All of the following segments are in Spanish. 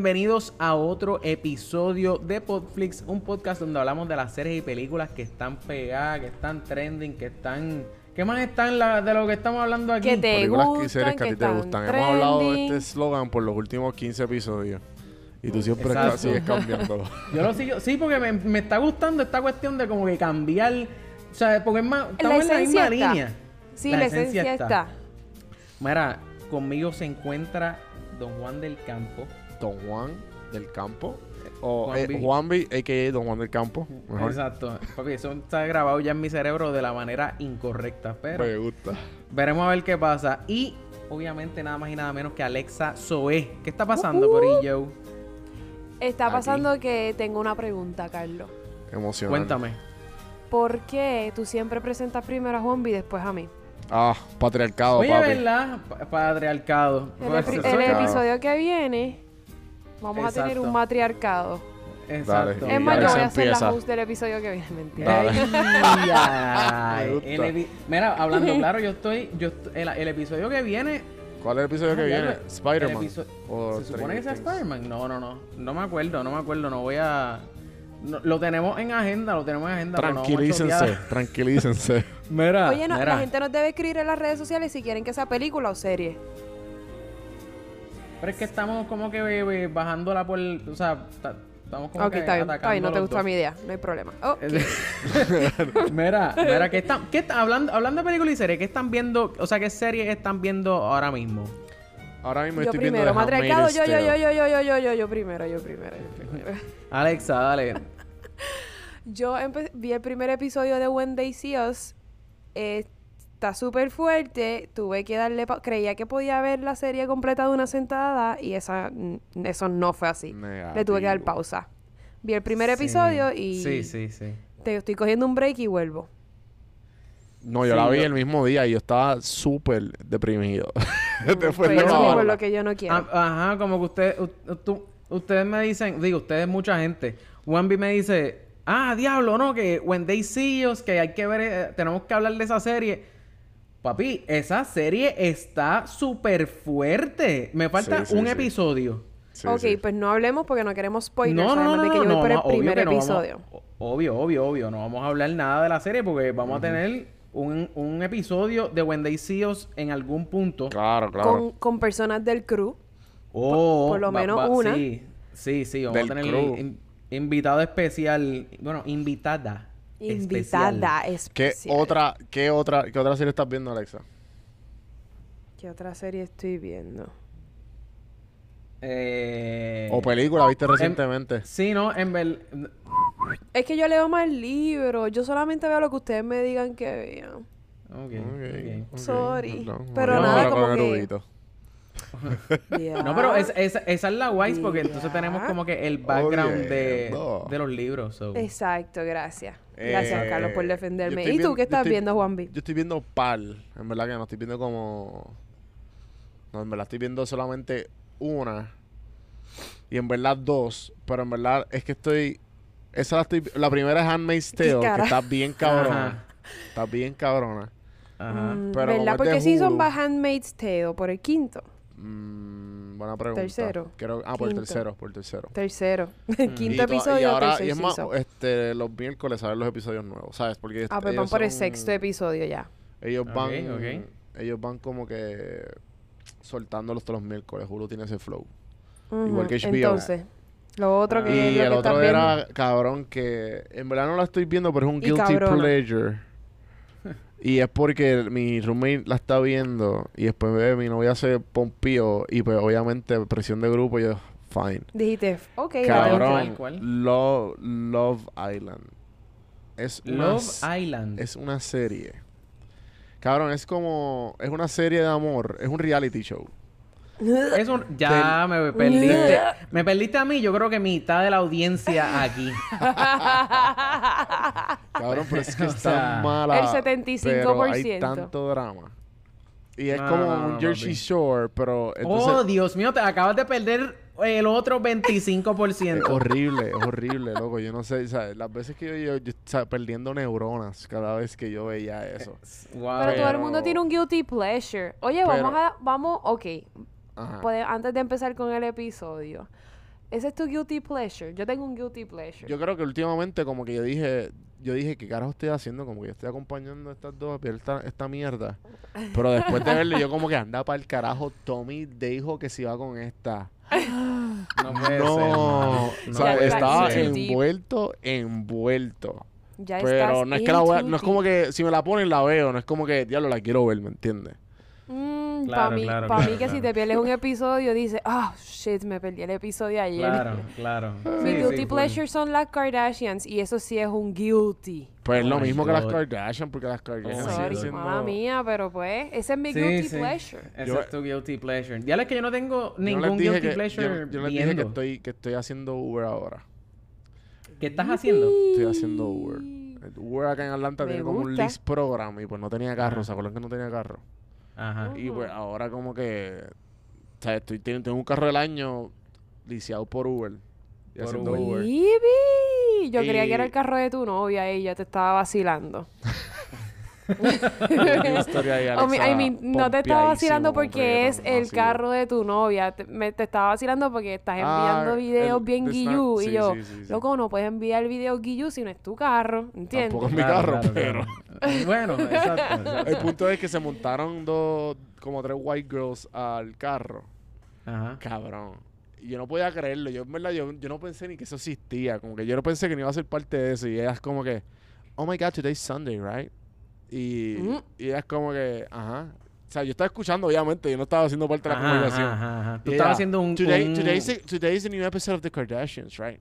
bienvenidos a otro episodio de Podflix, un podcast donde hablamos de las series y películas que están pegadas, que están trending, que están... ¿Qué más están la- de lo que estamos hablando aquí? Que te películas y series que a ti te gustan. Hemos hablado de trending. este eslogan por los últimos 15 episodios. Y tú siempre Exacto. sigues cambiándolo. Yo lo sigo, sí, porque me, me está gustando esta cuestión de como que cambiar, o sea, porque es más, estamos en la misma está. línea. Sí, la, esencia está. Mira, conmigo se encuentra Don Juan del Campo. Don Juan del Campo. O Juan eh, B. Juan B, a.k.a. Don Juan del Campo. Mejor. Exacto. Papi, eso está grabado ya en mi cerebro de la manera incorrecta, pero Me gusta. veremos a ver qué pasa. Y obviamente nada más y nada menos que Alexa Zoe. ¿Qué está pasando, Corillo? Está Aquí. pasando que tengo una pregunta, Carlos. Emocionante. Cuéntame. ¿Por qué tú siempre presentas primero a Juanvi y después a mí? Ah, patriarcado, Oye, papi. ¿verdad? Pa- Patriarcado. El, Pues, el claro. episodio que viene, vamos a tener un matriarcado. Exacto. Dale. Es más, yo voy a ser la host del episodio que viene, mentira. Ay, Mira, hablando claro, yo estoy, yo est- el, el episodio que viene, ¿Cuál es el episodio que viene? Spider-Man. se supone que sea. Spider-Man. No, no, no, no me acuerdo, no me acuerdo, no voy a, no- lo tenemos en agenda, lo tenemos en agenda. no Tranquilícense, chotear. tranquilícense. Mira, Oye, no, mira, la gente nos debe escribir en las redes sociales si quieren que sea película o serie. Pero es que estamos como que eh, bajándola por, o sea, ta- estamos como ok, que está bien, está bien, no atacando te dos. mi idea, no hay problema. Oh, mira, mira, ¿qué están, qué está- hablando, hablando de películas y series, ¿qué están viendo? O sea, ¿qué series están viendo ahora mismo? Ahora mismo yo estoy primero, viendo The matriarcado, yo, yo, yo, yo, yo, yo, yo, yo, yo primero, yo primero, yo primero. Alexa, dale. Yo vi el primer episodio de When They See Us. eh, está súper fuerte. Tuve que darle... pa- Creía que podía ver la serie completa de una sentada y esa, mm, eso no fue así. Le tuve que dar pausa. Vi el primer Sí. episodio y Sí, sí, sí. te estoy cogiendo un break y vuelvo. No, yo Sí, la vi yo- el mismo día y yo estaba súper deprimido. Después Pues de eso es lo que yo no quiero. Ah, Ajá, como que usted, u- tú- ustedes me dicen, digo, ustedes mucha gente. Wemby me dice, ah, diablo, no, que When They See Us, que hay que ver, eh, tenemos que hablar de esa serie. Papi, esa serie está súper fuerte. Me falta Sí, sí, un sí. episodio. Sí, ok, sí. pues no hablemos porque no queremos spoilers. no, no, no, de que no, yo voy no, por el obvio primer vamos- episodio. obvio, obvio, obvio. No vamos a hablar nada de la serie porque vamos a tener un, un episodio de When They See Us en algún punto. Claro, claro. Con, con personas del crew. Oh, por lo menos una. Sí, sí, sí. Vamos Del a tener crew. in- invitado especial. Bueno, invitada. Invitada especial. ¿Qué otra, qué otra, qué otra serie estás viendo, Alexa? ¿Qué otra serie estoy viendo? Eh, O película, viste recientemente. Sí, no, en ver... Es que yo leo más libros. Yo solamente veo lo que ustedes me digan que vean. Ok, Ok, ok. ok, Sorry. perdón. Pero Vamos nada, como que- erudito. No, pero es- es- esa es la guay porque entonces tenemos como que el background de, de los libros. so. Exacto, gracias. Gracias, Eh, Carlos, por defenderme. ¿Y tú qué estás estoy- viendo, Juanvi? Yo estoy viendo pal. En verdad que no estoy viendo como. No, en verdad estoy viendo solamente una. Y en verdad dos. Pero en verdad es que estoy. Esa la estoy. La primera es Handmaid's Tale, que está bien cabrona. Ajá. Está bien cabrona. Ajá. Mm, pero ¿Verdad? Porque sí son va Handmaid's Tale por el quinto. Mm, buena pregunta. Tercero. Creo- ah, por el Quinto. tercero, por el tercero. Tercero. Mm. Quinto episodio y ahora, tercer y es más, season. este, los miércoles salen los episodios nuevos, ¿sabes? Porque Ah, pues ellos van por el son- sexto episodio ya. Ellos Ok, van, ok. ellos van como que soltándolos todos los miércoles. Hulu tiene ese flow. Igual que HBO. Entonces, lo otro que y lo el que otro era, viendo. cabrón, que en verdad no la estoy viendo, pero es un Y guilty cabrona. pleasure. Y es porque mi roommate la está viendo y después ve mi novia se pompío y pues obviamente presión de grupo y yo, fine. Dijiste, ok. Cabrón. Love, Love Island. Es Love Island. es una serie. Cabrón, es como... Es una serie de amor. Es un reality show. Es un- ya me perdiste. me perdiste a mí. Yo creo que mitad de la audiencia aquí. Cabrón, pero es que O está sea, mala. el 75%. Pero hay tanto drama. Y es No, como no, no, un Jersey papi. Shore, pero... Entonces, oh, Dios mío, te acabas de perder el otro 25%. Es horrible, es horrible, loco. Yo no sé, ¿sabes? Las veces que yo, yo, yo estaba perdiendo neuronas cada vez que yo veía eso. Wow. Pero todo el mundo tiene un guilty pleasure. Oye, Pero- vamos a... Vamos, ok. Ajá. Antes de empezar con el episodio. Ese es tu guilty pleasure. Yo tengo un guilty pleasure. Yo creo que últimamente como que yo dije, yo dije, ¿qué carajo estoy haciendo? Como que yo estoy acompañando a estas dos a ver esta, esta mierda. Pero después de verle, yo como que anda para el carajo, Tommy dijo que se iba con esta. No puede ser. No, mano. o No sea, estaba envuelto, envuelto. ya Pero no es que la voy a- no es como que si me la ponen la veo, no es como que diablo la quiero ver, ¿me entiendes? Mm, Claro, para mí, claro, pa' claro, mí que si te pierdes un episodio, dices, ah, shit, me perdí el episodio ayer. Claro, claro. Mi Sí, guilty sí, full. pleasure son las Kardashians y eso sí es un guilty. Pues es lo Oh my mismo que las God. Kardashian, porque las Kardashian Oh. Sorry, siendo... mala mía, pero pues, ese es mi Sí, guilty sí. pleasure. Ese Yo- es tu guilty pleasure. Ya es que yo no tengo ningún guilty que, pleasure yo, yo les dije que estoy, que estoy haciendo Uber ahora. ¿Qué estás haciendo? Estoy haciendo Uber. El Uber acá en Atlanta Me tiene como un list program y pues no tenía carro. ¿Se acuerdan que no tenía carro? Ajá. Y pues ahora como que... O sea, estoy, tengo, tengo un carro del año liciado por Uber. Y Por haciendo Uber. Yo creía que era el carro de tu novia y yo te estaba vacilando. Una historia ahí, O mi- I Alexa, mean, no te estaba vacilando porque es el carro de tu novia. Te, me- te estaba vacilando porque estás enviando Ah, videos el- bien guillú. sí, y yo, sí, sí, sí. loco, no puedes enviar videos guillú si no es tu carro. ¿Entiendes? Tampoco es mi carro, pero... claro. Bueno, exacto. exacto. El punto es que se montaron dos, como tres white girls al carro. Ajá. Cabrón. Y yo no podía creerlo. Yo, en verdad, yo, yo no pensé ni que eso existía. Como que yo no pensé que no iba a ser parte de eso. Y ellas como que, oh my God, today's Sunday, right? Y, Mm. y ellas como que, ajá. O sea, yo estaba escuchando, obviamente. Yo no estaba haciendo parte de la conversación. ajá, ajá. Tú estabas haciendo un... Today, un- today's, a, today's a new episode of The Kardashians, right?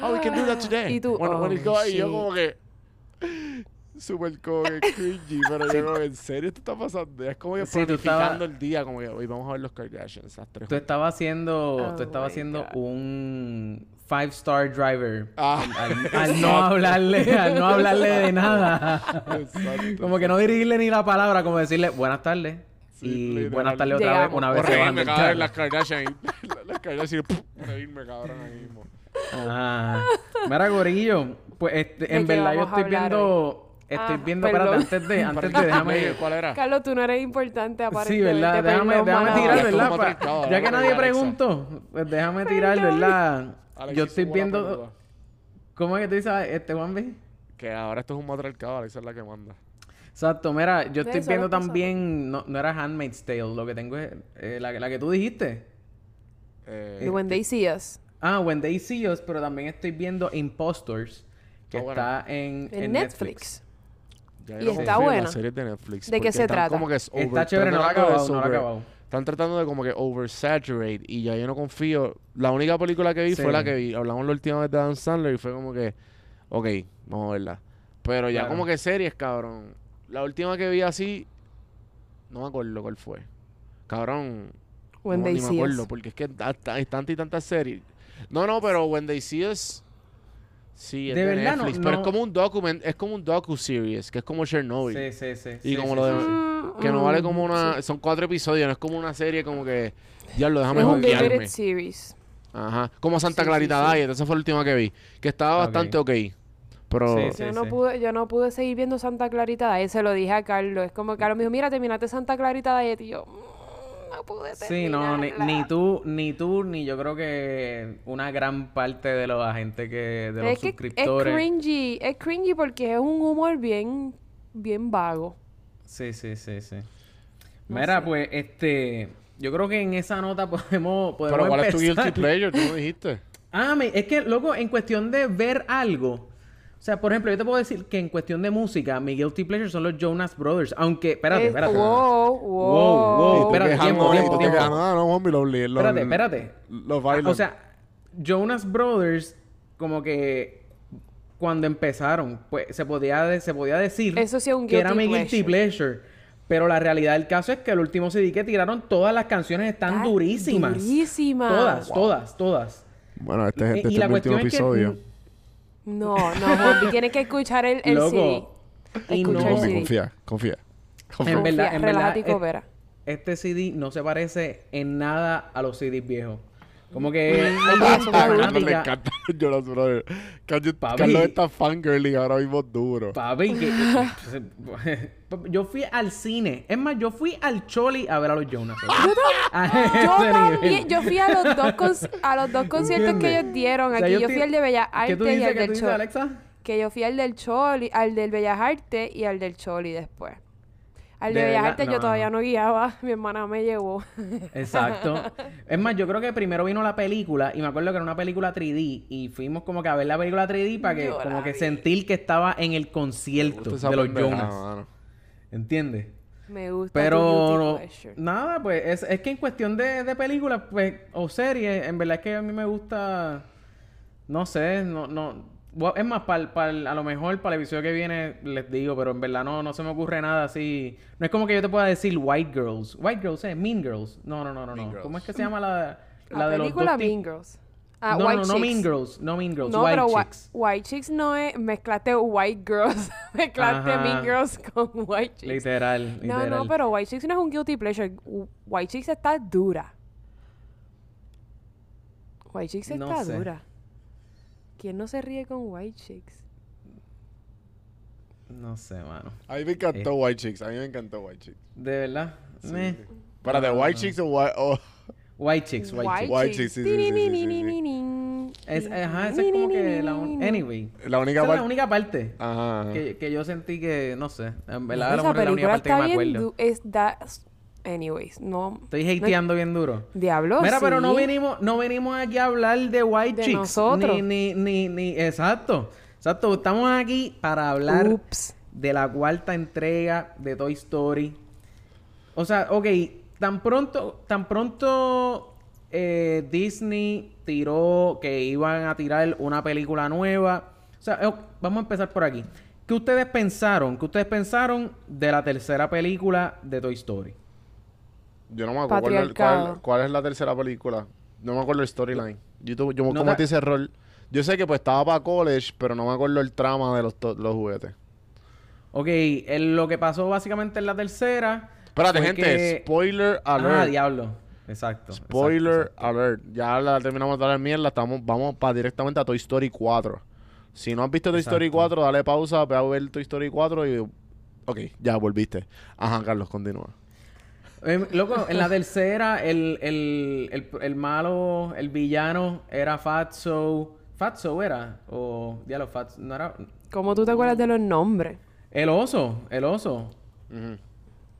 Oh, we can do that today. Y tú, When- when it oh, y yo como que... Súper como que cringy, pero yo como, ¿en serio esto está pasando? Es como que Sí, estabas- planificando el día, como que hoy vamos a ver los Kardashians, las tres Tú estabas haciendo... Oh tú estabas my haciendo God. un... Five Star Driver. Ah. Al, al no hablarle... Al no hablarle de nada. Exacto. Como que no dirigirle ni la palabra. Como decirle buenas tardes. Sí, y literal. buenas tardes otra Llegamos. vez. Una vez bajan reírme carro. las Kardashian. las Kardashian reírme cabrón ahí mismo. Ajá. Mira, Gorillo, pues este, ¿De en verdad yo estoy viendo. Estoy Ah, viendo, perdón. espérate, antes de, antes de, déjame. ¿Cuál era? Carlos, tú no eres importante, Sí, aparentemente. ¿verdad? Déjame, déjame tirar, ¿verdad? Pa- ya que nadie preguntó, pues déjame tirar, ¿verdad? Alex Yo estoy viendo. ¿Cómo es que tú dices, este Juan B? Que ahora esto es un matriarcado, Alexa es la que manda. Exacto, mira, yo estoy viendo también. No, no era Handmaid's Tale, lo que tengo es. eh, la, la que tú dijiste. Eh, Y When They See Us. Ah, When They See Us, pero también estoy viendo Impostors, que Ah, bueno. está en, En, en Netflix. ya Y está buena. Las series de Netflix. ¿De qué se trata? Como que es over- Está chévere, no la ha acabado, no la ha acabado. Están tratando de como que oversaturate y ya yo no confío. La única película que vi Sí. fue la que vi. Hablamos la última vez de Dan Sandler y fue como que, ok, vamos a verla. Pero ya Claro. como que series, cabrón. La última que vi así, no me acuerdo cuál fue. Cabrón, When no, They ni me acuerdo Us. porque es que hay tantas y tantas series. No, no, pero When They See Us, sí, es De de, verdad, no- Netflix. Pero no- es como un document, es como un docu-series, que es como Chernobyl. Sí, sí, sí. Y sí, como sí, lo de- sí. Mm, Que no vale mm, como una... sí. Son cuatro episodios, no es como una serie como que... Ya lo déjame limited series. Ajá. Como Santa Sí, Clarita sí, sí. Diet, esa fue la última que vi. Que estaba bastante ok. Pero... Sí, sí. Yo no, pude, yo no pude seguir viendo Santa Clarita Diet, se lo dije a Carlos. Es como que Carlos me dijo, mira, terminaste Santa Clarita Diet. Y yo, "Mm, no pude Sí, no, ni, terminarla". ni tú, ni tú, ni yo creo que una gran parte de los agentes que, de los que suscriptores. es cringy, es cringy porque es un humor bien, bien vago. Sí, sí, sí, sí. No Mira, sé. pues, este, yo creo que en esa nota podemos, podemos Pero ¿cuál es tu empezar. guilty pleasure? Tú no dijiste. Ah, me- es que, loco, en cuestión de ver algo. O sea, por ejemplo, yo te puedo decir que en cuestión de música, mi guilty pleasure son los Jonas Brothers. Aunque, espérate, Es- espérate. Wow, wow. Wow, wow, espérate, tiempo, "Ah, no, homie, los, los, Espérate, espérate. Los. O sea, Jonas Brothers, como que cuando empezaron, pues se podía, de- se podía decir Eso sí es un que era mi guilty pleasure. Pero la realidad del caso es que el último CD que tiraron, todas las canciones están Está durísimas. durísimas. Todas, todas, todas. Bueno, este, es- Y- este el último episodio. No, no, Juanpi, tienes que escuchar el, el Loco, CD. y no- el CD. confía, confía. confía. En verdad, en verdad, es- coopera. Este CD no se parece en nada a los CDs viejos. Como que le fanática- encanta Jonas Brothers. Carlos está fangirling ahora mismo duro. Papi, que... Yo fui al cine. Es más, yo fui al Choli a ver a los Jonas. Yo ese también, yo fui a los dos, cons- a los dos conciertos que ellos dieron O sea, aquí. yo Yo fui al de Bellas ¿Qué tú Artes y al ¿Qué del Choli. Alexa? Que yo fui al del Choli, al del Bellas Artes y al del Choli después. Al de, De Bellas Artes no, yo todavía no. no guiaba. Mi hermana me llevó. Exacto. Es más, yo creo que primero vino la película y me acuerdo que era una película 3D y fuimos como que a ver la película 3D para que Yo como que vi. sentir que estaba en el concierto de los Jonas. ¿Entiendes? Me gusta Pero nada, pues es, es que en cuestión de, de películas pues, o series, en verdad es que a mí me gusta, no sé, no, no, es más, para a lo mejor para el episodio que viene les digo, pero en verdad no, no se me ocurre nada así. No es como que yo te pueda decir White Girls. White Girls, eh, Mean Girls. No, no, no, no, no. ¿Cómo es que se llama la, la, La de película los dos Mean Girls. Ah, no, White no, no Chicks. Mean Girls, no Mean Girls, No, White pero Chicks. White Chicks no es... Mezclaste White Girls. mezclaste Ajá. Mean Girls con White Chicks. Literal, No, literal. no, pero White Chicks no es un guilty pleasure. White Chicks está dura. White Chicks No está sé. dura. ¿Quién no se ríe con White Chicks? No sé, mano. A mí me encantó White Chicks. A mí me encantó White Chicks. De verdad. Meh. Espérate, No, White no. Chicks o White... o- White Chicks, White, Chicks. White Chicks, sí, sí, sí, sí, sí, sí. Es, ajá, esa es como que la un- Anyway. La única Esa es la parte... única parte Ajá. ajá. que, que yo sentí que, no sé, en verdad Esa la única parte que me acuerdo. Es da- Anyways, no... Estoy hateando bien duro. Diablo, Mira, pero no venimos, no venimos aquí a hablar de White De Chicks. nosotros. Ni, ni, ni, ni, exacto. Exacto, estamos aquí para hablar Ups. de la cuarta entrega de Toy Story. O sea, ok, tan pronto, tan pronto eh, Disney tiró que iban a tirar una película nueva. O sea, eh, vamos a empezar por aquí. ¿Qué ustedes pensaron? ¿Qué ustedes pensaron de la tercera película de Toy Story? Yo no me acuerdo cuál, es- Patriarcado. cuál- cuál es la tercera película. No me acuerdo el storyline. Yo, yo No cometí ese error. Yo sé que pues estaba para college, pero no me acuerdo el trama de los, los juguetes. Ok, el- lo que pasó básicamente en la tercera. Espérate, fue gente. que- Spoiler Ah, alert. diablo. Exacto. Spoiler exacto, exacto. alert. Ya la terminamos de dar mierda. Estamos, vamos para directamente a Toy Story 4. Si no has visto Toy Story Exacto. 4, dale pausa, ve a ver Toy Story 4 y... Ok, ya volviste. Ajá, Carlos, continúa. Eh, loco, en la tercera, el, el, el, el malo, el villano era Fatso. Fatso era. O, diablo, Fatso. No era. ¿Cómo tú te acuerdas de los nombres? El oso, el oso. Ujú.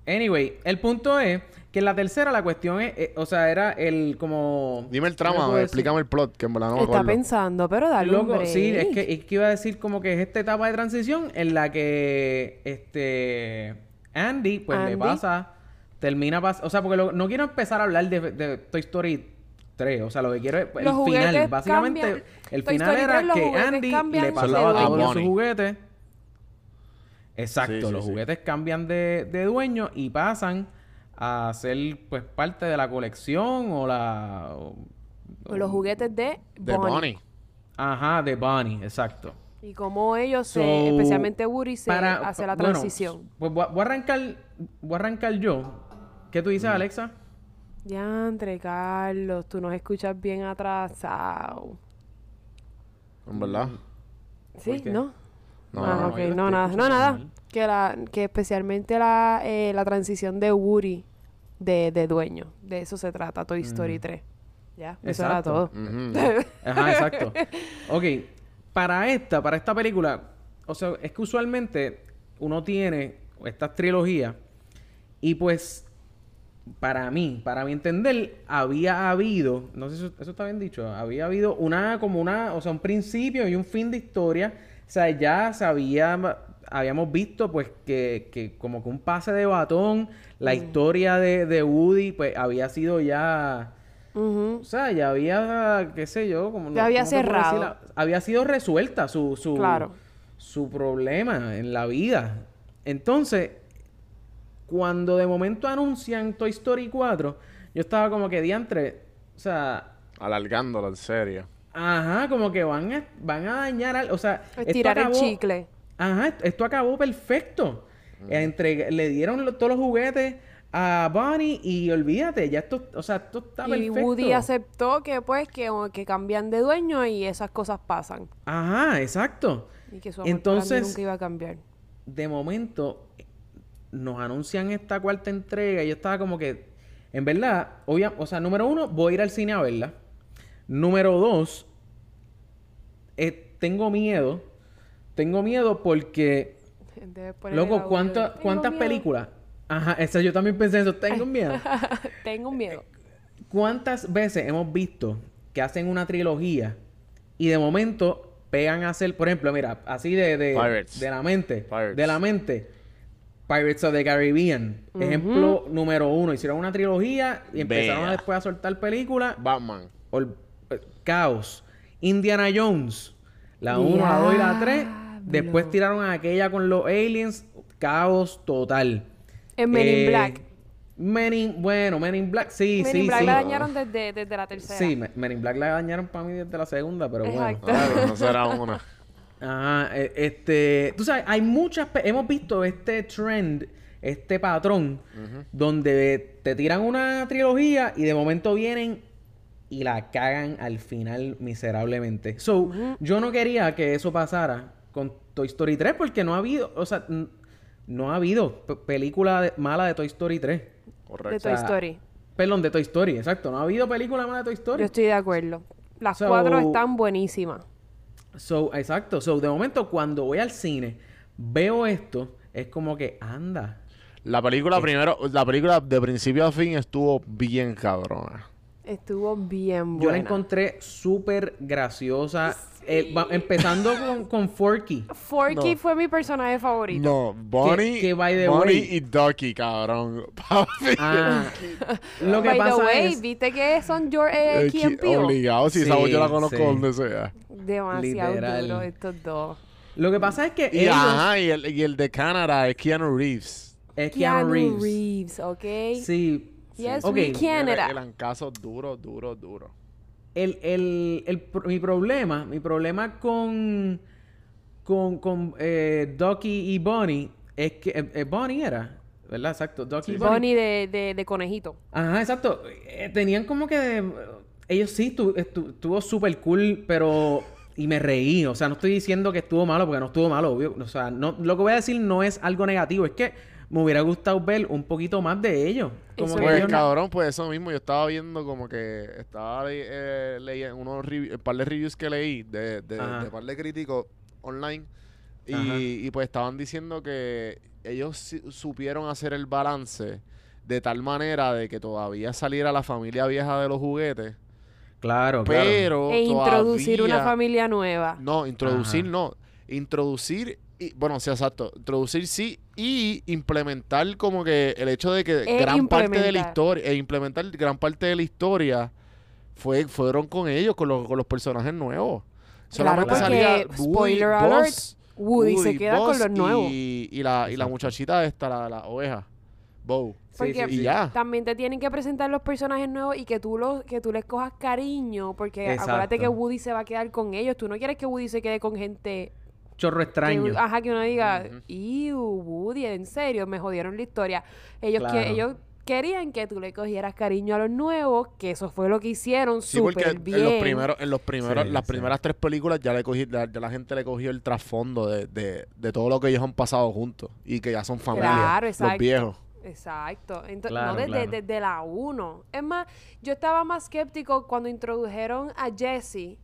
Anyway, el punto es que en la tercera la cuestión es, eh, o sea, era el como... Dime el ¿cómo trama, explícame el plot, que en verdad no me Está acuerdo. pensando, pero dale un Loco, sí, es que, es que iba a decir como que es esta etapa de transición en la que este Andy, pues le pasa, termina pas o sea, porque lo- no quiero empezar a hablar de, de Toy Story 3, o sea, lo que quiero es el final, básicamente cambian. el Toy final Story era 3, los que Andy le pasaba todos A sus juguetes. Exacto, Sí, sí, los sí. juguetes cambian de, de dueño y pasan a ser pues parte de la colección o la o- O los juguetes de De Bonnie. Bonnie. Ajá, de Bonnie, exacto. Y cómo ellos, se, especialmente Woody, se para- hace la bueno, transición. pues voy a, voy a arrancar, voy a arrancar yo. ¿Qué tú dices, Alexa? Diantre, Carlos, tú nos escuchas bien atrasado. En verdad. ¿Sí? ¿No? No, ah, no, nada, no, nada. Que, la, que especialmente la, eh, la transición de Woody de, de dueño. De eso se trata Toy Story 3. Ya, eso era Mm. Todo. Ajá, exacto. Ok, para esta, para esta película, o sea, es que usualmente uno tiene estas trilogías y pues para mí, para mi entender, había habido, no sé si eso, eso está bien dicho, había habido una, como una, o sea, un principio y un fin de historia. O sea, ya se había, habíamos visto pues que, que como que un pase de batón, la historia de, de Woody pues había sido ya... O sea, ya había, qué sé yo, como... Ya había ¿cómo te puedo cerrado. Había sido resuelta su, su, Claro. su problema en la vida. Entonces, cuando de momento anuncian Toy Story 4, yo estaba como que diantre, o sea, Alargándolo, en serio. Ajá, como que van a, van a dañar al, o sea, Estirar el chicle. Ajá, esto, acabó perfecto. Entre, le dieron lo- todos los juguetes a Bonnie y olvídate, ya esto, o sea, esto está Y perfecto. Woody aceptó que pues que, que cambian de dueño y esas cosas pasan. Ajá, exacto. Y que su amor Entonces, nunca iba a cambiar. de momento, nos anuncian esta cuarta entrega y yo estaba como que, en verdad, obvia, o sea, número uno, voy a ir al cine a verla. Número dos, eh, tengo miedo. Tengo miedo porque, loco. ¿cuánta- ¿cuántas miedo. películas? Ajá, esa yo también pensé eso. Tengo miedo. Tengo miedo. ¿Cuántas veces hemos visto que hacen una trilogía y de momento pegan a hacer, por ejemplo, mira, así de, de, Pirates. de la mente, Pirates. de la mente, Pirates of the Caribbean, ejemplo número uno, hicieron una trilogía y empezaron después a soltar películas, Batman. Ol- Caos, Indiana Jones, la 1, la 2 y la 3, después tiraron a aquella con los aliens, Caos total. En Men in Eh, Black. Men in- bueno, Men in Black, sí, Men sí, in Black sí. la dañaron desde, desde la tercera. Sí, Me- Men in Black la dañaron para mí desde la segunda, pero Exacto. bueno. Ah, no será una. Ajá, eh, este, tú sabes, hay muchas, hemos visto este trend, este patrón, donde te tiran una trilogía y de momento vienen y la cagan al final miserablemente. So, yo no quería que eso pasara con Toy Story 3 porque no ha habido, o sea, no ha habido pe- película de- mala de Toy Story 3. de Correcto. Toy sea, Story. Perdón, de Toy Story, exacto. No ha habido película mala de Toy Story. Yo estoy de acuerdo. Las So- cuatro están buenísimas. So, exacto. So, de momento, cuando voy al cine, veo esto, es como que anda. La película primero, la película de principio a fin estuvo bien cabrona. Estuvo bien Yo la buena. encontré súper graciosa. Eh, va- empezando con, con Forky. Forky No. fue mi personaje favorito. No, Bonnie, que by the Bonnie way- y Ducky, cabrón. Papi. Ah, lo que By pasa the way, es... ¿viste que son your, eh, Eh? Obligado, si Sí, esa voz yo la conozco sí. donde sea. Demasiado Literal. duro estos dos. Lo que pasa es que Y, ellos... ajá, y el, y el de Canadá es Keanu Reeves. Es Keanu, Keanu Reeves. ¿ok? Sí. Yes, Ok. we Canada. El, el ancazo duro, duro, duro. el, el, el pro- mi problema, mi problema con con, con eh, Ducky y Bonnie es que eh, eh, Bonnie era, ¿verdad? Exacto, Ducky y Bonnie. Bonnie de, de, de conejito. Ajá, exacto. Eh, tenían como que eh, ellos sí estu- estu- estuvo súper cool, pero y me reí, o sea, no estoy diciendo que estuvo malo porque no estuvo malo, obvio. O sea, no lo que voy a decir no es algo negativo, es que me hubiera gustado ver un poquito más de ellos. Como que Pues ellos no- cabrón, pues eso mismo, yo estaba viendo como que estaba eh, leyendo unos un par de reviews que leí de, de, par de críticos online y, pues estaban diciendo que ellos supieron hacer el balance de tal manera de que todavía saliera la familia vieja de los juguetes, Claro, claro. pero E introducir una familia nueva. No, introducir Ajá. no. Introducir, y, bueno, sí, exacto. Introducir sí y implementar como que el hecho de que E gran parte de la historia, e implementar gran parte de la historia fue, fueron con ellos, con los, con los personajes nuevos. Claro, Solamente porque, salía Woody, spoiler alert, Buzz, Woody se queda con los nuevos. Y, y la, y la muchachita esta, la, la oveja, Bo. Sí, Porque sí, sí. Y ya. También te tienen que presentar los personajes nuevos y que tú los que tú les cojas cariño, porque Exacto. acuérdate que Woody se va a quedar con ellos. Tú no quieres que Woody se quede con gente Chorro que, extraño. ajá, que uno diga, Ujú. "Ew, Woody, en serio, me jodieron la historia." Ellos Claro. que ellos querían que tú le cogieras cariño a los nuevos, que eso fue lo que hicieron Sí, porque súper en bien. los primeros, en los primeros, Sí, las sí. primeras tres películas ya le cogí, ya, ya la gente le cogió el trasfondo de, de, de todo lo que ellos han pasado juntos y que ya son familia, Claro, los exacto. viejos. Exacto. Claro, no desde, claro. desde la 1. Es más, yo estaba más skeptico cuando introdujeron a Jesse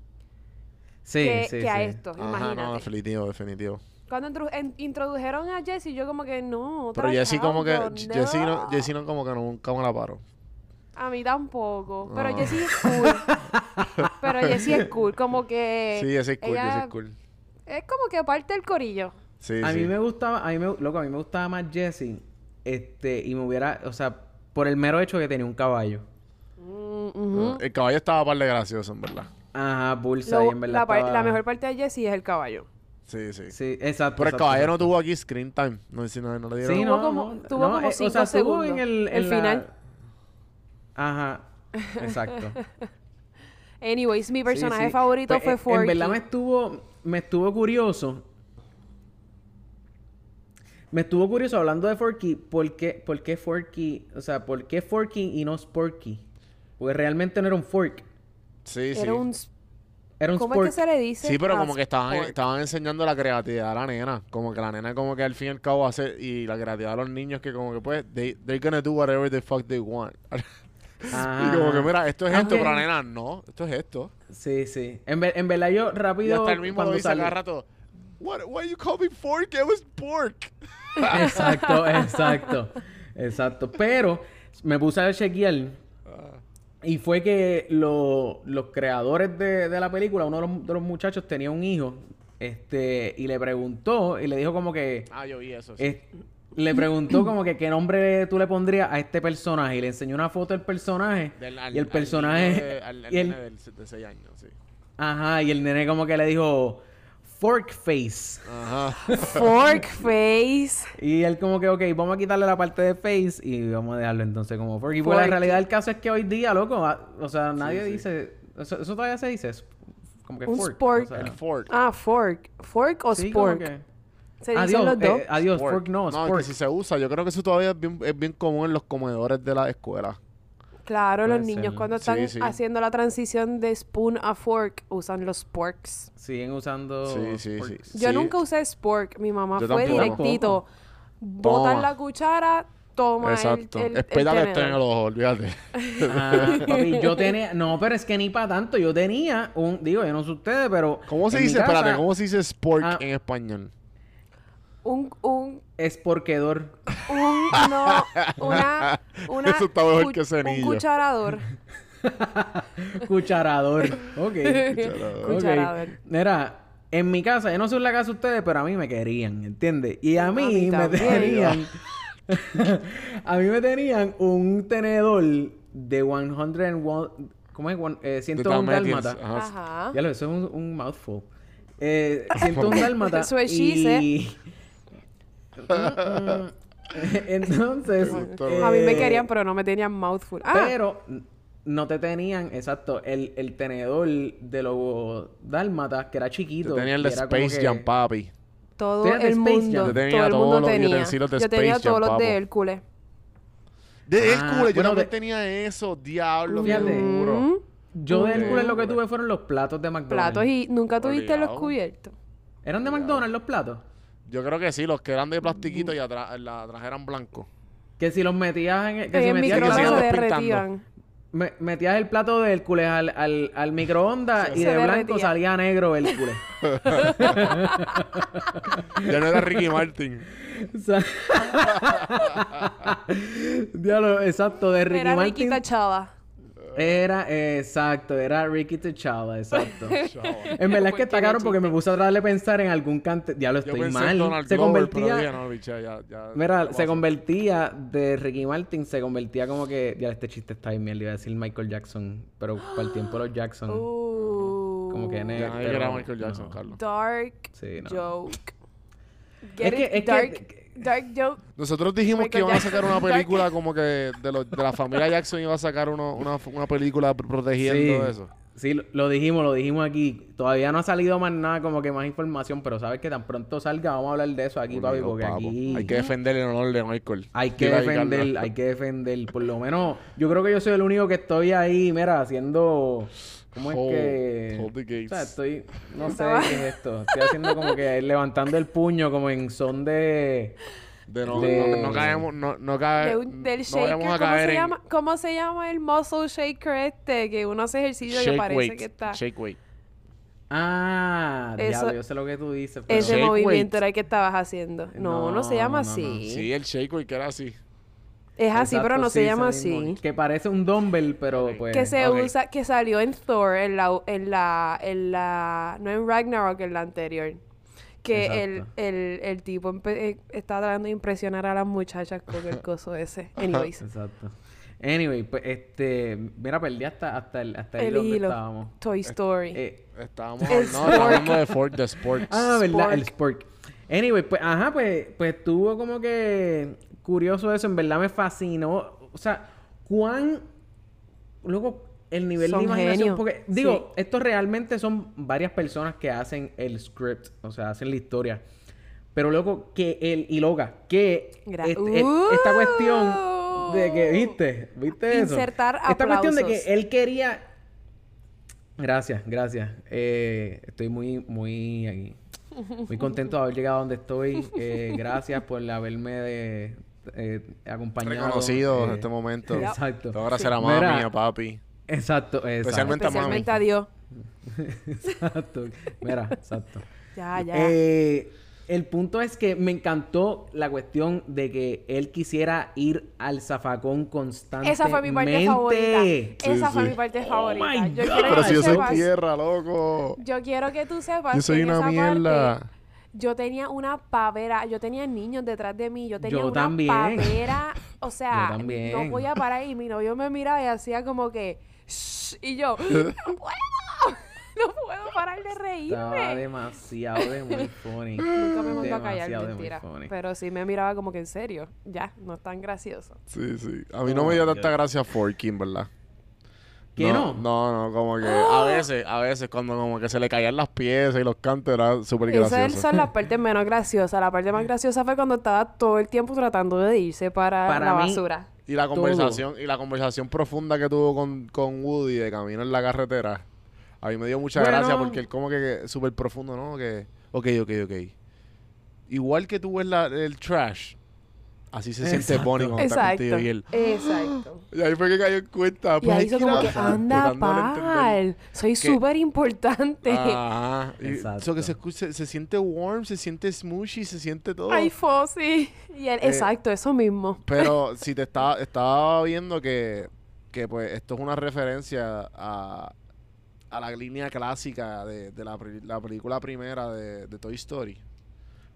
sí, que, sí, que a esto. Ajá, imagínate. no, definitivo, definitivo. Cuando en- introdujeron a Jesse, yo como que no. otra Pero Jesse como que, chauco, Jesse no, Jesse no como que nunca me la paro. A mí tampoco. Pero Ah. Jessie es cool. pero Jessie es cool. Como que. Sí, ese es cool, ella ese es cool. Es como que parte del corillo. Sí, a sí. mí me gustaba, a mí me, loco, a mí me gustaba más Jesse, este, y me hubiera, o sea, por el mero hecho que tenía un caballo. Mm. Ah, El caballo estaba par de gracioso, en verdad. Ajá, Lo- Bullseye, en verdad. la, par- estaba- la mejor parte de Jessie es el caballo. Sí, sí. Sí, exacto. Pero el exacto, caballo no tuvo aquí screen time. No, sé si no, no le dieron. Sí, Tuvo no, como- no, tuvo no, como eh, cinco o sea, segundos. en el, El la- final. Ajá, exacto. Anyways, mi personaje sí. favorito Pues, fue eh, Forky. En verdad me estuvo, me estuvo curioso. Me estuvo curioso hablando de Forky, ¿por qué, por qué Forky, o sea, por qué Forky y no Sporky? Porque realmente no era un fork. Sí, sí. Era un... s- Era un ¿Cómo es que se le dice? Sí, pero Ah, como que estaban, sport. estaban enseñando la creatividad a la nena. Como que la nena como que al fin y al cabo hace... Y la creatividad de los niños que como que pues... They, they're gonna do whatever the fuck they want. Y como que mira, esto es esto, pero la nena no. Esto es esto. Sí, sí. En, ver- en verdad yo Y rápido hasta el mismo lo cuando dice cada rato. What, why you call me pork? It was pork. Exacto, exacto. Exacto. Pero me puse a chequear Ah. Y fue que lo- los creadores de, de la película, uno de los, de los muchachos tenía un hijo, este, y le preguntó, y le dijo como que, Ah, yo vi eso. sí. le preguntó como que qué nombre tú le pondrías a este personaje, y le enseñó una foto del personaje, Del- al- y el personaje, de- al- al y el- nene del- de 6 años, sí. ajá, y el nene como que le dijo, fork face. Ajá. Fork face. Y él como que, ok, vamos a quitarle la parte de face y vamos a dejarlo entonces como fork. Y pues la realidad del caso es que hoy día, loco, ah, o sea, nadie sí. dice... Eso, eso todavía se dice, como que Un fork. spork. o sea, El fork. Ah, fork. Fork o sí, spork. que- Se dicen Adiós, los dos. eh, adiós, Spork. fork no, No, es spork. que si se usa, yo creo que eso todavía es bien, es bien común en los comedores de la escuela. Claro, los niños ser. cuando están sí. haciendo la transición de spoon a fork usan los sporks. Siguen usando Sí, sí, sí. Yo Sí. nunca usé spork. Mi mamá Yo fue tampoco. directito. Botan la cuchara, toma el, Exacto. el, el Espera que esté en el ojo, olvídate. Ah, papi, yo tenía... No, pero es que ni para tanto. Yo tenía un... Digo, yo no sé ustedes, pero... ¿Cómo se dice? casa, Espérate, ¿cómo se dice spork Ah. en español? Un, un, Esporquedor. un, no, una, una, Eso está mejor cu- que cenillo. Un cucharador. Cucharador. Ok. Cucharador. Ok. Cucharador. Mira, en mi casa, yo no sé en la casa de ustedes, pero a mí me querían, ¿entiendes? Y a A mí, mí me tenían... a mí me tenían un tenedor de 100 and one- ¿Cómo es? One- eh, 101 Dalmatians, dálmata. ajá. Ya lo, eso es un, un mouthful. Eh, 101 dálmata. Eso es y... Entonces... gustó. A mí me eh, querían, pero no me tenían mouthful. Ah, pero no te tenían, exacto, el, el tenedor de los dálmatas, que era chiquito. Yo tenía el Space que- Jam, papi. todo ¿Tú eras de el mundo. Yo tenía todo el todos mundo los tenía. utensilios de Yo tenía Space Jam, todos los de Hércules. De Ah, Hércules, yo bueno, de- tenía eso, diablo, Fíjate. bien duro. Mm, Yo de. Hércules lo que tuve fueron los platos de McDonald's. Platos y nunca tuviste los cubiertos. ¿Eran de McDonald's los platos? Yo creo que sí, los que eran de plastiquito y atrás, la atrás eran blancos. Que si los metías en... Que En si el metías, microondas que se derretían. me- metías el plato de Hércules al, al, al microondas y de blanco derretía. salía negro Hércules. Ya no era Ricky Martin. Diablo, exacto, de Ricky Era Martin. Ricky Tachada. Era, exacto, era Ricky T'Challa, exacto. En verdad es que está caro porque me puse a tratar de pensar en algún cante. Diablo, Yo estoy en mal. Donald Se Glover, convertía. dije, no, bicha, ya, ya, Mira, ya se convertía de Ricky Martin, se convertía como que. Ya, este chiste está bien mierda. Iba a decir Michael Jackson, pero para el tiempo de los Jackson. Uh, Como que Ya ne- nadie pero quería a Michael Jackson, no. Carlos. Dark Sí, no. joke. Es que- es que- dark, joke. Nosotros dijimos que iban a sacar una película como que de, los- de la familia Jackson iba a sacar uno- una, una película pr- protegiendo Sí. eso. Sí, lo, lo dijimos, lo dijimos aquí. Todavía no ha salido más nada, como que más información, pero sabes que tan pronto salga, vamos a hablar de eso aquí, papi, porque papo. aquí. Hay que defender el honor de Michael. Hay que defender, hay que defender. Por lo menos, yo creo que yo soy el único que estoy ahí, mira, haciendo. ¿Cómo es Hold- que.? hold the gates. O sea, estoy. No sé qué es esto. Estoy haciendo como que levantando el puño, como en son de. De no, de- no, no caemos, no, no cae, De un- del no shaker, a ¿cómo caer se, en llama, ¿cómo se llama el muscle shaker este? Que uno hace ejercicio y shake parece weight, que está... shake weight. Ah, Eso- diablo, yo sé lo que tú dices. Pero... Ese Shake movimiento weight. era el que estabas haciendo. No, no, se llama No, no, no. así. Sí, el shake weight que era así. Es así, pero no sí, se llama así. Que parece un dumbbell, pero pues. Que se usa, que salió en Thor, en la, en la, en la, no en Ragnarok, en la anterior. Que el, el, el tipo eh, está tratando de impresionar a las muchachas con el coso ese. Anyways, Exacto. Anyway, pues este. Mira, perdí hasta, hasta el, hasta el, el donde hilo. estábamos. Toy Story. Eh, Estábamos hablando, no, de Ford, de Sports. Ah, ¿verdad? El Spork. Anyway, pues, ajá, pues, pues estuvo como que curioso eso. En verdad me fascinó. O sea, cuán... Luego, el nivel Son de imaginación... genios. Porque, digo, Sí. esto realmente son varias personas que hacen el script. O sea, hacen la historia. Pero luego, que el... Y loca, que... Este- el- esta cuestión de que... ¿Viste? ¿Viste eso? Insertar Esta cuestión de que él quería... Gracias, gracias. Eh, estoy muy, muy, muy contento de haber llegado a donde estoy. Eh, gracias por haberme de, eh, acompañado. Reconocido en eh, este momento. Exacto. Todo gracias a Mira, mami, a papi. Exacto, exacto. Especialmente a mami. A Dios. exacto. Mira, exacto. Ya, ya. Eh, el punto es que me encantó la cuestión de que él quisiera ir al zafacón constantemente. Esa fue mi parte favorita. Sí, Esa fue mi parte Oh favorita. my Yo God. quiero Pero que si yo soy sepas- tierra, loco. Yo quiero que tú sepas Yo soy que en una esa mierda. parte yo tenía una pavera, yo tenía niños detrás de mí, yo tenía Yo una también. pavera, o sea, Yo también. no podía parar y mi novio me miraba y hacía como que "Shh", y yo, no puedo, no puedo parar de Estaba reírme. demasiado de muy funny. Nunca me mandó a callar, Demasiado mentira. funny. Pero sí me miraba como que en serio, ya, no es tan gracioso. Sí, sí. A mí no me dio Oh my tanta gracia Forky, verdad. ¿Qué no? No, no, como que a veces, a veces cuando como que se le caían las piezas y los cantos era súper Esas gracioso. son las partes menos graciosas. La parte más graciosa fue cuando estaba todo el tiempo tratando de irse para, Para la mí- basura. Y la Todo. conversación, y la conversación profunda que tuvo con, con Woody de camino en la carretera, a mí me dio mucha Bueno. gracia porque él como que, que súper profundo, ¿no? Que, ok, ok, ok. Igual que tú ves la, el trash, así se siente. Bonnie cuando está Exacto. contigo y él. Exacto. Y ahí fue que cayó en cuenta. Y pues ahí hay hizo como que anda pal. Soy súper importante. Ajá. Eso que se, escucha- se siente warm, se siente smushy, se siente todo. Ay, Fossi. Y él, Eh, exacto, eso mismo. Pero si te estaba, estaba viendo que, que pues esto es una referencia a, a la línea clásica de, de la, la película primera de, de Toy Story.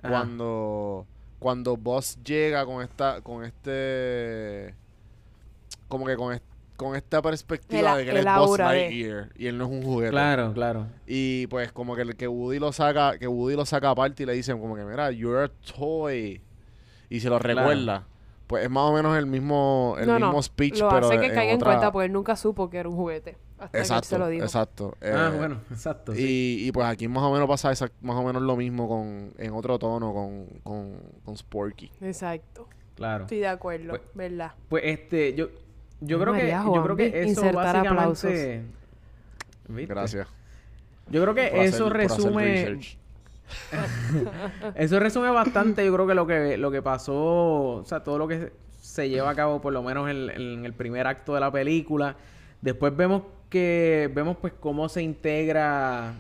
Ajá. Cuando, cuando Buzz llega con esta, con este como que con, est- con esta perspectiva El- de que él es Buzz aura de- Lightyear y él no es un juguete. Claro, claro. Y pues como que, el- que Woody lo saca, que Woody lo saca aparte y le dicen como que mira, you're a toy. Y se lo Claro. recuerda. Pues es más o menos el mismo, el no, mismo no. speech, Lo pero hace que en caiga en cuenta porque él nunca supo que era un juguete. Hasta que él Exacto, se lo dijo. exacto. ah, Eh, bueno, exacto. sí. Y, y pues aquí más o menos pasa esa- más o menos lo mismo con en otro tono con, con, con Sporky. Exacto. Claro. Estoy de acuerdo, Pues- ¿verdad? Pues este, yo, yo creo que, yo creo que eso insertar básicamente. ¿Viste? Gracias. Yo creo que por eso hacer resume, eso resume bastante. Yo creo que lo que lo que pasó, o sea, todo lo que se lleva a cabo, por lo menos en, en el primer acto de la película. Después vemos que vemos pues cómo se integra,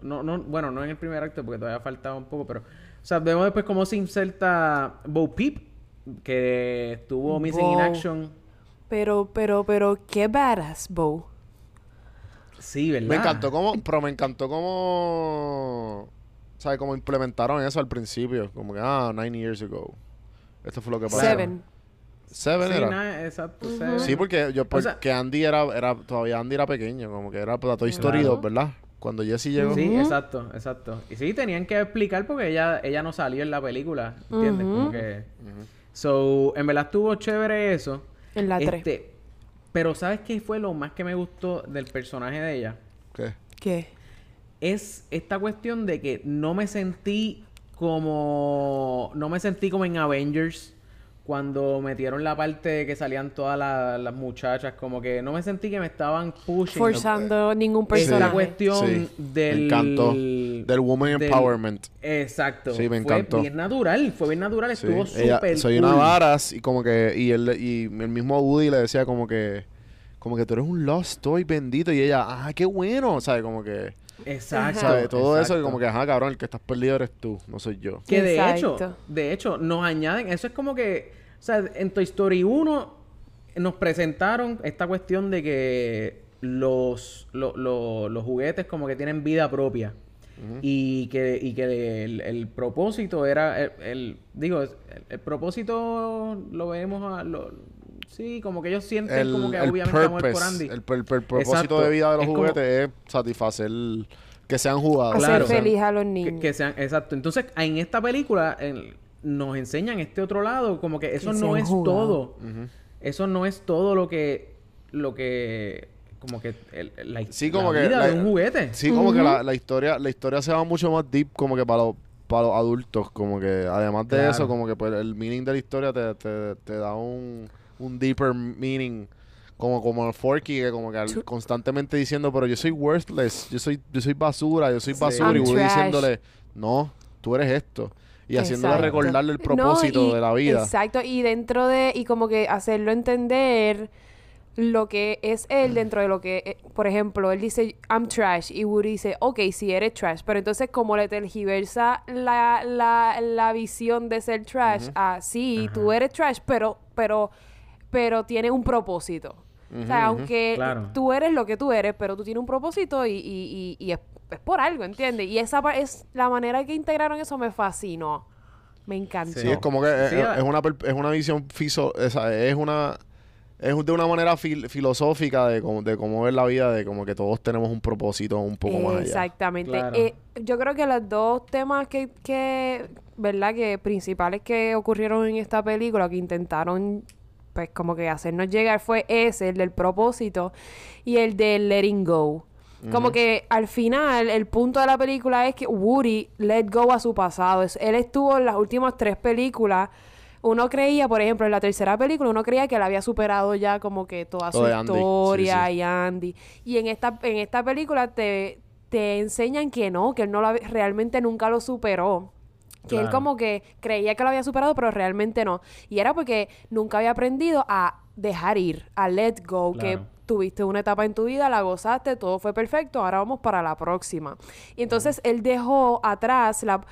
no, no, bueno, no en el primer acto porque todavía faltaba un poco, pero, o sea, vemos después cómo se inserta Bo Peep, que estuvo missing in action. Pero, pero, pero, qué badass, Bo. Sí, ¿verdad? Me encantó cómo, pero me encantó cómo, ¿sabes? Cómo implementaron eso al principio. Como que, ah, nine years ago. Esto fue lo que pasó. Seven. Seven Sí, era. nada, exacto. Seven. Sí, porque yo, O sea- porque Andy era, era, todavía Andy era pequeño, como que era para Toy Story Claro. 2, ¿verdad? Cuando Jesse llegó. Sí, exacto, exacto. Y sí, tenían que explicar porque ella, ella no salió en la película, ¿entiendes? Como que... So, en verdad estuvo chévere eso. En la 3. Este, pero ¿sabes qué fue lo más que me gustó del personaje de ella? ¿Qué? ¿Qué? Es esta cuestión de que no me sentí como... No me sentí como en Avengers cuando metieron la parte de que salían todas la- las muchachas. Como que no me sentí que me estaban pushing. Forzando ningún Esa personaje. cuestión Sí, del... me encantó. Del Woman del- Empowerment. Exacto. Sí, me Fue encantó. bien natural. Fue bien natural. Sí. Estuvo súper soy cool. una varas y como que y el, y el mismo Woody le decía como que como que tú eres un lost toy bendito y ella ah qué bueno sabes como que Exacto. ¿sabes? todo eso y como que ajá cabrón el que estás perdido eres tú no soy yo Que de Exacto. hecho, de hecho, nos añaden, eso es como que, o sea, en Toy Story 1 nos presentaron esta cuestión de que los, lo- lo- los juguetes como que tienen vida propia. Y que, y que el, el propósito era, el, el- digo, el, el propósito lo vemos a, lo- sí, como que ellos sienten el, como que el obviamente amor por purpose Andy. el, per- propósito Exacto. de vida de los Es como- juguetes es satisfacer que sean jugados Hacer Claro. feliz a los Que, niños. que sean, exacto. Entonces, en esta película en- nos enseñan este otro lado, como que eso Que no es todo. Eso no es todo lo que, lo que, como que el- la, Sí, la como que vida la- de un juguete. sí como que la, la historia la historia se va mucho más deep como que para los para los adultos como que además de Claro. eso como que pues el meaning de la historia te, te, te da un un deeper meaning como como Forky que como que al- constantemente diciendo pero yo soy worthless yo soy yo soy basura yo soy Sí. basura y trash. diciéndole no tú eres esto y haciéndole Exacto. recordarle el No, propósito y- de la vida Exacto, y dentro de, y como que hacerlo entender lo que es él dentro de lo que, eh, por ejemplo, él dice, I'm trash, y Woody dice, ok, sí eres trash, pero entonces como le tergiversa la, la, la visión de ser trash, a sí, tú eres trash, pero, pero, pero tiene un propósito. o sea, aunque Claro. tú eres lo que tú eres, pero tú tienes un propósito y, y, y, y es, es por algo, ¿entiendes? Y esa es la manera que integraron eso me fascinó. Me encantó. Sí, es como que es, Sí, es- es una es una visión fiso, esa, es una es de una manera fil- filosófica de cómo, de cómo ver la vida, de como que todos tenemos un propósito un poco más allá. Exactamente. Claro. Eh, yo creo que los dos temas que, que, ¿verdad? Que principales que ocurrieron en esta película, que intentaron, pues, como que hacernos llegar, fue ese, el del propósito, y el del letting go. Como que al final, el punto de la película es que Woody let go a su pasado. Es- él estuvo en las últimas tres películas. Uno creía, por ejemplo, en la tercera película, uno creía que él había superado ya como que toda su sí, historia sí. y Andy. Y en esta, en esta película te, te enseñan que no, que él no lo realmente nunca lo superó. Que él como que creía que lo había superado, pero realmente no. Y era porque nunca había aprendido a dejar ir, a let go, que. Tuviste una etapa en tu vida, la gozaste, todo fue perfecto, ahora vamos para la próxima. Y entonces él dejó atrás la,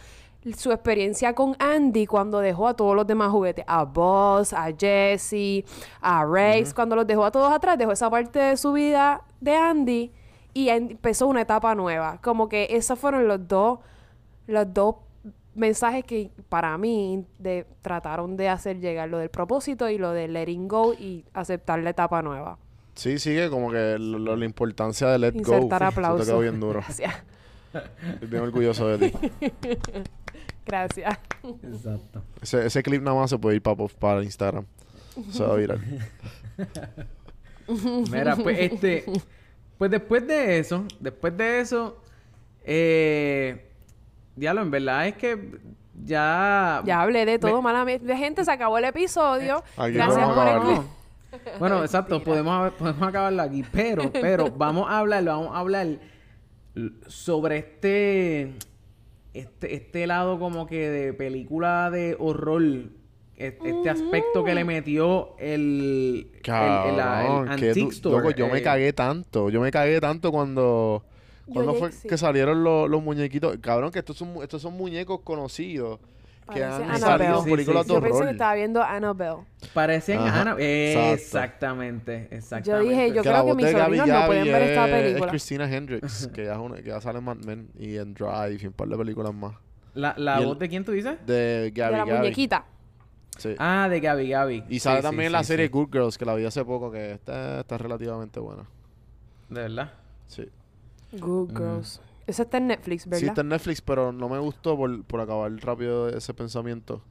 su experiencia con Andy cuando dejó a todos los demás juguetes, a Buzz, a Jesse, a Rex, cuando los dejó a todos atrás, dejó esa parte de su vida de Andy y empezó una etapa nueva. Como que esos fueron los dos, los dos mensajes que para mí de, trataron de hacer llegar lo del propósito y lo de letting go y aceptar la etapa nueva. Sí, sigue como que lo- lo- la importancia de let go. Insertar Eso aplausos. te quedó bien duro. Gracias. Estoy bien orgulloso de ti. Gracias. Exacto. Ese, ese clip nada más se puede ir para, para Instagram. Se va a virar. Mira, pues este. Pues después de eso, después de eso, eh. Diablo, en verdad es que ya. Ya hablé de todo, Me- mala mía. De gente, se acabó el episodio. Aquí Gracias por acabarlo. Bueno, exacto, podemos, podemos acabarlo aquí, pero, pero vamos a hablar, vamos a hablar sobre este, este, este lado como que de película de horror, e- este aspecto que le metió el, el, el, la- el Cabrón, qué Antique du- Store, loco, yo me eh, cagué tanto. Yo me cagué tanto cuando... Cuando fue que salieron los, los muñequitos? Cabrón, que estos son, estos son muñecos conocidos. Que Parece han Annabelle. salido en Sí, películas sí, de Yo pensé que estaba viendo Annabelle. Parecen Ajá, Ana- exacto. exactamente, Yo exactamente. dije, yo que creo que voz mis de Gaby sobrinos no pueden ver esta es- película. Es Christina Hendricks, que ya, es una- que ya sale en Mad Men y en Drive y un par de películas más. La, la y el- voz de quién tú dices? De Gaby de la muñequita. Sí. Ah, de Gaby Gaby. y sale Sí, también sí, la sí, serie sí. Good Girls, que la vi hace poco, que está, está relativamente buena. De verdad. Sí. Good Girls. Esa está en Netflix, Sí, ¿verdad? está en Netflix, pero no me gustó por, por acabar rápido ese pensamiento.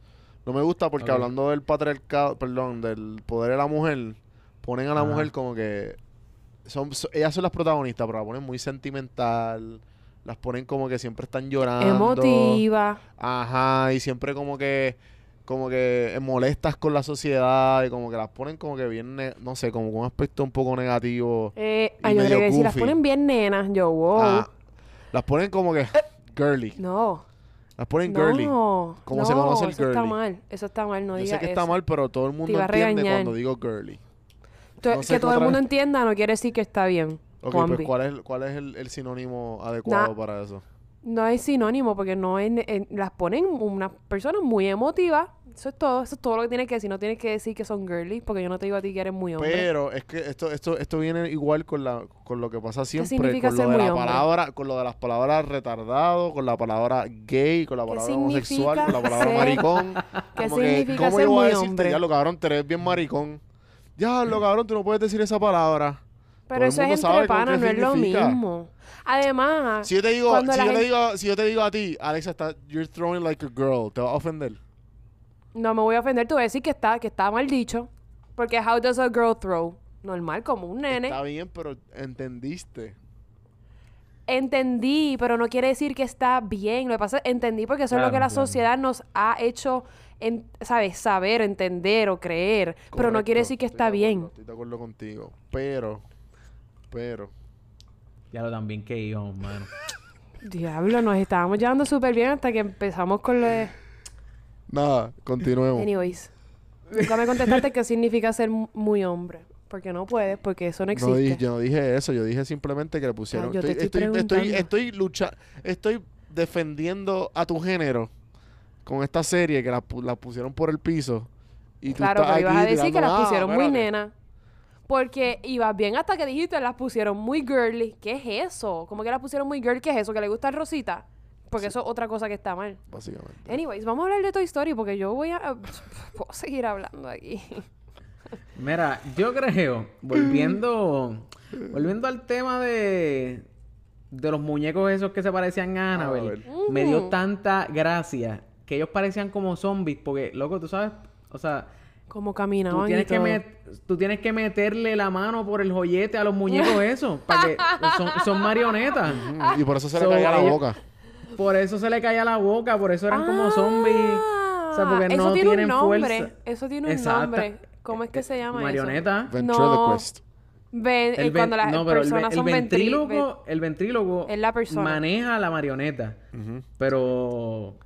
No me gusta porque hablando del patriarcado, perdón, del poder de la mujer, ponen a la Ajá. mujer como que son, so- ellas son las protagonistas, pero la ponen muy sentimental, las ponen como que siempre están llorando. Emotiva. Ajá, y siempre como que como que molestas con la sociedad y como que las ponen como que bien, no sé, como con un aspecto un poco negativo. Eh, Y ay, yo medio creo que si las ponen bien nenas, yo, wow. Ah, las ponen como que girly. No. Las ponen no. girly. ¿Cómo no, se conoce el eso está girly? mal. Eso está mal, no Yo digas sé que está mal, pero todo el mundo entiende cuando digo girly. To- no sé que todo el mundo entienda no quiere decir que está bien. Ok, Juanvi. pues ¿cuál es, cuál es el, el sinónimo adecuado Nah. para eso? No es sinónimo porque no es... en- las ponen unas personas muy emotivas. Eso es todo. Eso es todo lo que tienes que decir. No tienes que decir que son girly porque yo no te digo a ti que eres muy hombre. Pero es que esto, esto, esto viene igual con la, con lo que pasa siempre, significa con ser lo de muy la hombre? palabra, con lo de las palabras retardado, con la palabra gay, con la ¿Qué palabra homosexual, con la palabra ser- maricón. ¿Qué Como que, significa ¿Cómo ser yo voy a decirte, ya lo cabrón, tú eres bien maricón? Ya lo cabrón, tú no puedes decir esa palabra. Pero eso es entre panas, qué no es lo mismo. Además, Si yo te digo, si yo, le gente- digo, si yo te digo a ti, Alexa, está, you're throwing like a girl, ¿te va a ofender? no me voy a ofender, tú voy a decir que está, que está mal dicho. Porque how does a girl throw? Normal, como un nene. Está bien, pero entendiste. entendí, pero no quiere decir que está bien. Lo que pasa es entendí porque eso es lo que la claro. sociedad nos ha hecho, en, ¿sabes? Saber, entender o creer. Pero no quiere decir que estoy está de bien. acuerdo, Estoy de acuerdo contigo. Pero, pero, Ya lo también que íbamos, mano. Diablo, nos estábamos llevando súper bien hasta que empezamos con lo de... nada, continuemos. Anyways. Nunca me contestaste qué significa ser mu- muy hombre. Porque no puedes, porque eso no No existe. dije, yo no dije eso, yo dije simplemente que le pusieron. Ah, yo te estoy, estoy estoy, estoy, estoy lucha, estoy defendiendo a tu género con esta serie que la, pu- la pusieron por el piso. Y tú claro, estás pero ibas a decir que las "Ah, pusieron muy espérate". nena. Porque ibas bien hasta que dijiste las pusieron muy girly. ¿Qué es eso? ¿Cómo que las pusieron muy girly? ¿Qué es eso? ¿Que le gusta el rosita? Porque eso es otra cosa que está mal. Básicamente. Anyways, vamos a hablar de Toy Story porque yo voy a... Puedo seguir hablando aquí. Mira, yo creo, volviendo, volviendo al tema de, de los muñecos esos que se parecían a Annabelle, ver. me dio tanta gracia que ellos parecían como zombies, porque, loco, tú sabes, o sea, Como tú caminaban y tienes, que todo. met- tú tienes que meterle la mano por el joyete a los muñecos esos, para que son, son marionetas. Y por eso se le caía la boca. Por eso se le caía la boca, por eso eran como zombies. O sea, porque Ah, eso no tiene tienen un nombre. fuerza. Eso tiene un Exacta. nombre. ¿Cómo es que se llama eso? Marioneta. Ventriloquist. Ven, eh, El ven- cuando las no, pero el, personas ven- el son ventrí- ventrílogo, el ventrílogo Es la persona. maneja la marioneta, pero o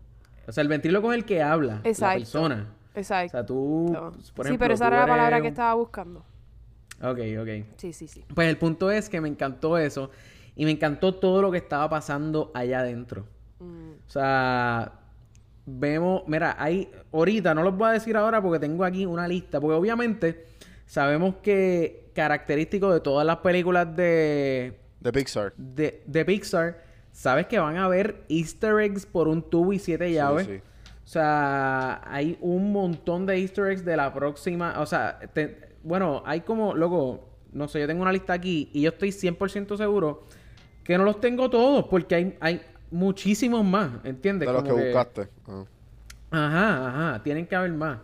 sea, el ventrílogo es el que habla, Exacto. la persona. O Exacto. sea, tú, por sí, pero esa tú era la palabra que estaba buscando. Ok, ok. Sí, sí, sí. Pues el punto es que me encantó eso y me encantó todo lo que estaba pasando allá adentro. Mm. O sea, vemos, mira, hay, ahorita, no los voy a decir ahora porque tengo aquí una lista, porque obviamente sabemos que característico de todas las películas de, De Pixar. de, de Pixar, sabes que van a haber easter eggs por un tubo y siete llaves. sí. O sea, hay un montón de easter eggs de la próxima, o sea, te- bueno, hay como, loco, no sé, yo tengo una lista aquí y yo estoy 100% seguro que no los tengo todos porque hay, hay muchísimos más, ¿entiendes? De los que buscaste. Ah. Ajá, ajá, tienen que haber más.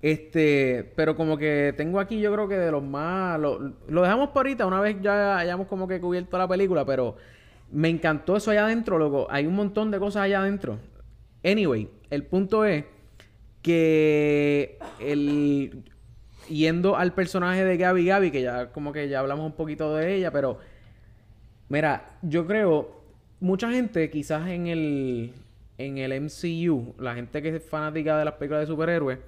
Este, pero como que tengo aquí, yo creo que de los más. Lo, lo dejamos por ahorita, una vez ya hayamos como que cubierto la película, pero me encantó eso allá adentro, loco. Hay un montón de cosas allá adentro. Anyway, el punto es que el. Yendo al personaje de Gaby Gaby, que ya como que ya hablamos un poquito de ella, pero. Mira, yo creo. Mucha gente, quizás en el. En el MCU, la gente que es fanática de las películas de superhéroes,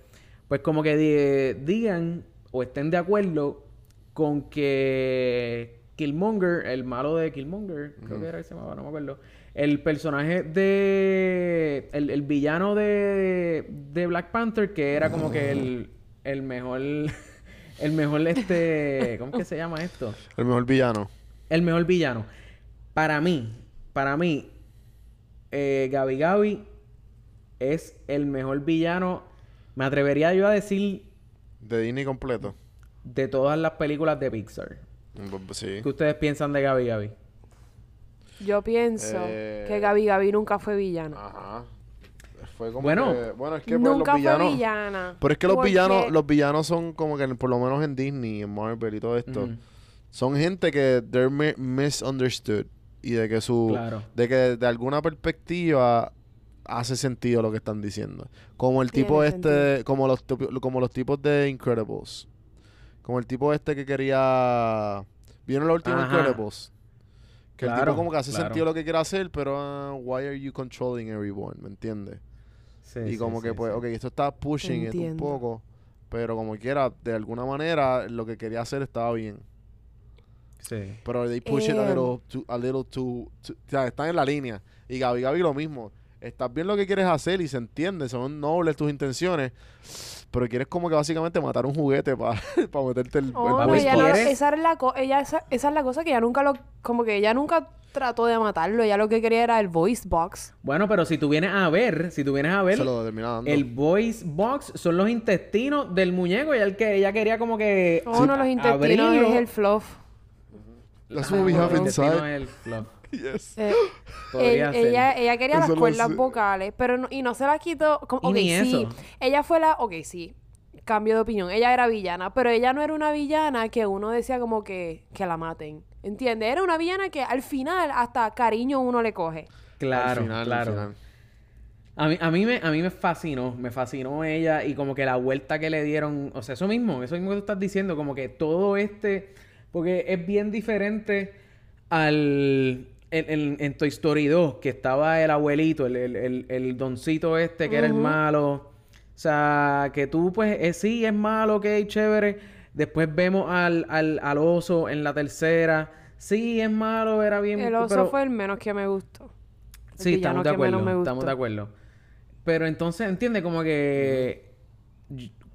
pues como que di- digan o estén de acuerdo con que Killmonger, el malo de Killmonger, creo que era que se llamaba, no me acuerdo. El personaje de. El, el villano de, de Black Panther, que era como que el, el mejor. El mejor, este. ¿Cómo es que se llama esto? El mejor villano. El mejor villano. Para mí, para mí, eh, Gabi Gabi es el mejor villano. Me atrevería yo a decir De Disney completo. de todas las películas de Pixar. Bu- Sí. ¿Qué ustedes piensan de Gabi Gabi? Yo pienso Eh, que Gabi Gabi nunca fue villana. Ajá. Fue como Bueno. que- bueno, es que pues, nunca los villanos... fue villana. Pero es que los villanos, los villanos son como que por lo menos en Disney, en Marvel y todo esto, son gente que they're mi- misunderstood y de que su Claro. de que de alguna perspectiva hace sentido lo que están diciendo. Como el tipo este, como los como los tipos de Incredibles. Como el tipo este que quería ¿Vieron la última Ajá. Incredibles? Que el Claro, tipo como que hace claro. sentido lo que quiere hacer, pero ah, why are you controlling everyone? ¿Me entiendes? Sí, y sí, como que pues, sí. ok, esto está pushing it un poco, pero como quiera, de alguna manera, lo que quería hacer estaba bien. Sí. Pero they push it a Eh. little too, a little too, too- o sea, están en la línea. Y Gaby Gaby lo mismo. Estás bien lo que quieres hacer y se entiende, son nobles tus intenciones, pero quieres como que básicamente matar un juguete para meterte el, Oh, el no, ella no- esa, es la co- ella, esa, esa es la cosa que ella nunca lo... Como que ella nunca trató de matarlo. Ella lo que quería era el voice box. Bueno, pero si tú vienes a ver, si tú vienes a ver, se lo termina dando. el voice box son los intestinos del muñeco y él que ella quería como que Oh, no, los intestinos abrirlo. es el fluff. That's what we have inside. el fluff. Yes. Eh, él- ser. ella, ella quería Eso las cuerdas vocales, pero no, y no se las quitó. como- sí. eso. Ella fue la. Ok, sí. cambio de opinión. Ella era villana, pero ella no era una villana que uno decía como que, que la maten. ¿Entiendes? Era una villana que al final hasta cariño uno le coge. Claro, final, claro. A mí, a, mí me, a mí me fascinó, me fascinó ella y como que la vuelta que le dieron, o sea, eso mismo, eso mismo que tú estás diciendo, como que todo este, porque es bien diferente al, en, en- en Toy Story 2, que estaba el abuelito, el, el, el- el doncito este que era el malo, o sea, que tú pues eh, sí es malo, ok, chévere, después vemos al, al, al oso en la tercera, sí es malo, era bien, El oso pero- fue el menos que me gustó. Sí, estamos de acuerdo. Estamos de acuerdo. Pero entonces, entiende como que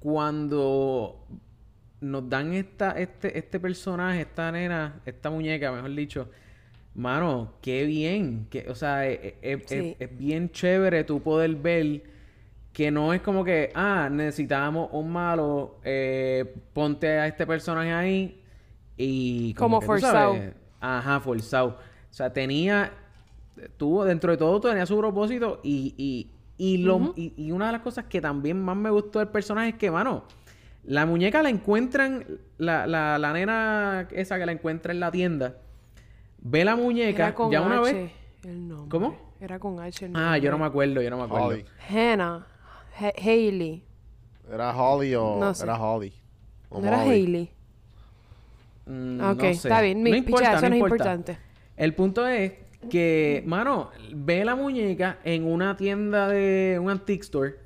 cuando nos dan esta, este, este personaje, esta nena, esta muñeca, mejor dicho, mano, qué bien. Que, o sea, es, es- es- Sí. es bien chévere tú poder ver que no es como que, ah, necesitamos un malo, eh, ponte a este personaje ahí y... Como forzado. Ajá, forzado. O sea, tenía, tuvo, dentro de todo, tenía su propósito y, y, y, lo, y, y una de las cosas que también más me gustó del personaje es que, mano, la muñeca la encuentran, la, la, la nena esa que la encuentra en la tienda, ve la muñeca, Era con ya una H vez... el nombre. ¿Cómo? Era con H el Ah, yo no me nombre. acuerdo, yo no me acuerdo. Holly. Hannah. Ha- Hailey. ¿Era Holly o No sé. era Holly? O ¿No era. Hailey? Mm, ok, no sé. está bien. Mi, No importa, pichea, no eso no es importa. importante. El punto es que, mano, ve la muñeca en una tienda de un antique store,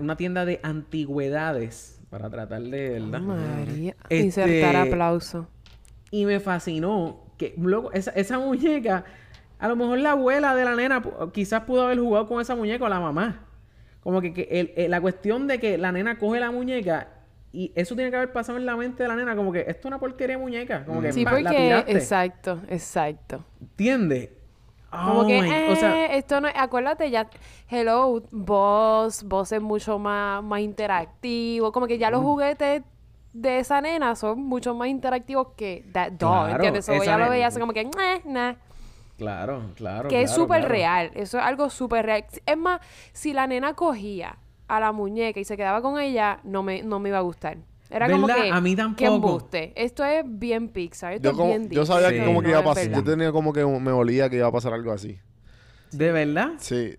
una tienda de antigüedades, para tratar de, ¿verdad? María. Este- Insertar aplauso. Y me fascinó que, luego, esa, esa muñeca, a lo mejor la abuela de la nena quizás pudo haber jugado con esa muñeca o la mamá. Como que, que el- el- la cuestión de que la nena coge la muñeca y eso tiene que haber pasado en la mente de la nena, como que esto es una porquería de muñeca, como que Sí, la porque... tiraste. Exacto, exacto. ¿Entiendes? Como Oh que, my- eh, o sea, esto no... Acuérdate ya... Hello, vos... Vos es mucho más, más interactivo. Como que ya los juguetes de esa nena son mucho más interactivos que that doll, Claro, ¿entiendes? So, esa ella lo veía así como que... "Eh, nah". Claro, claro. que es súper claro. real. Eso es algo súper real. Es más, si la nena cogía a la muñeca y se quedaba con ella, no me, no me iba a gustar. Era como que... A mí Que tampoco. embuste. Esto es bien Pixar. Esto Yo, es como- bien yo sabía que como que no iba a pasar. Yo tenía como que me olía que iba a pasar algo así. ¿De verdad? Sí.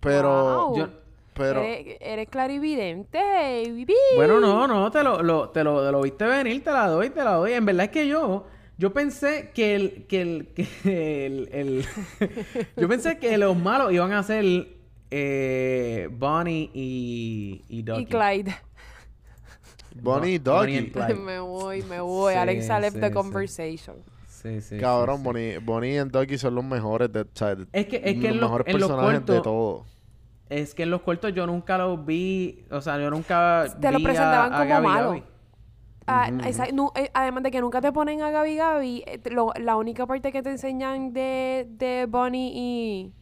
Pero. Wow. Yo- Pero. Eres, eres clarividente, baby. Bueno, no, no, te lo, lo- te lo, te lo viste venir, te la doy, te la doy. En verdad es que yo, yo pensé que el, que el, que el, el- yo pensé que los malos iban a ser eh, Bonnie y, y Ducky. Y Clyde. Bonnie y Ducky. me voy, me voy. Sí, Alexa left sí, the sí. conversation. Sí, sí, Cabrón, sí, sí. Bonnie, Bonnie y Ducky son los mejores de, o sea, Es que, es que los en mejores en personajes de todo. Es que en los cortos yo nunca los vi, o sea, yo nunca Te lo vi a- presentaban a como malo. Ah, esa- eh, además de que nunca te ponen a Gabi Gabi, eh, lo- la única parte que te enseñan de, de Bonnie y,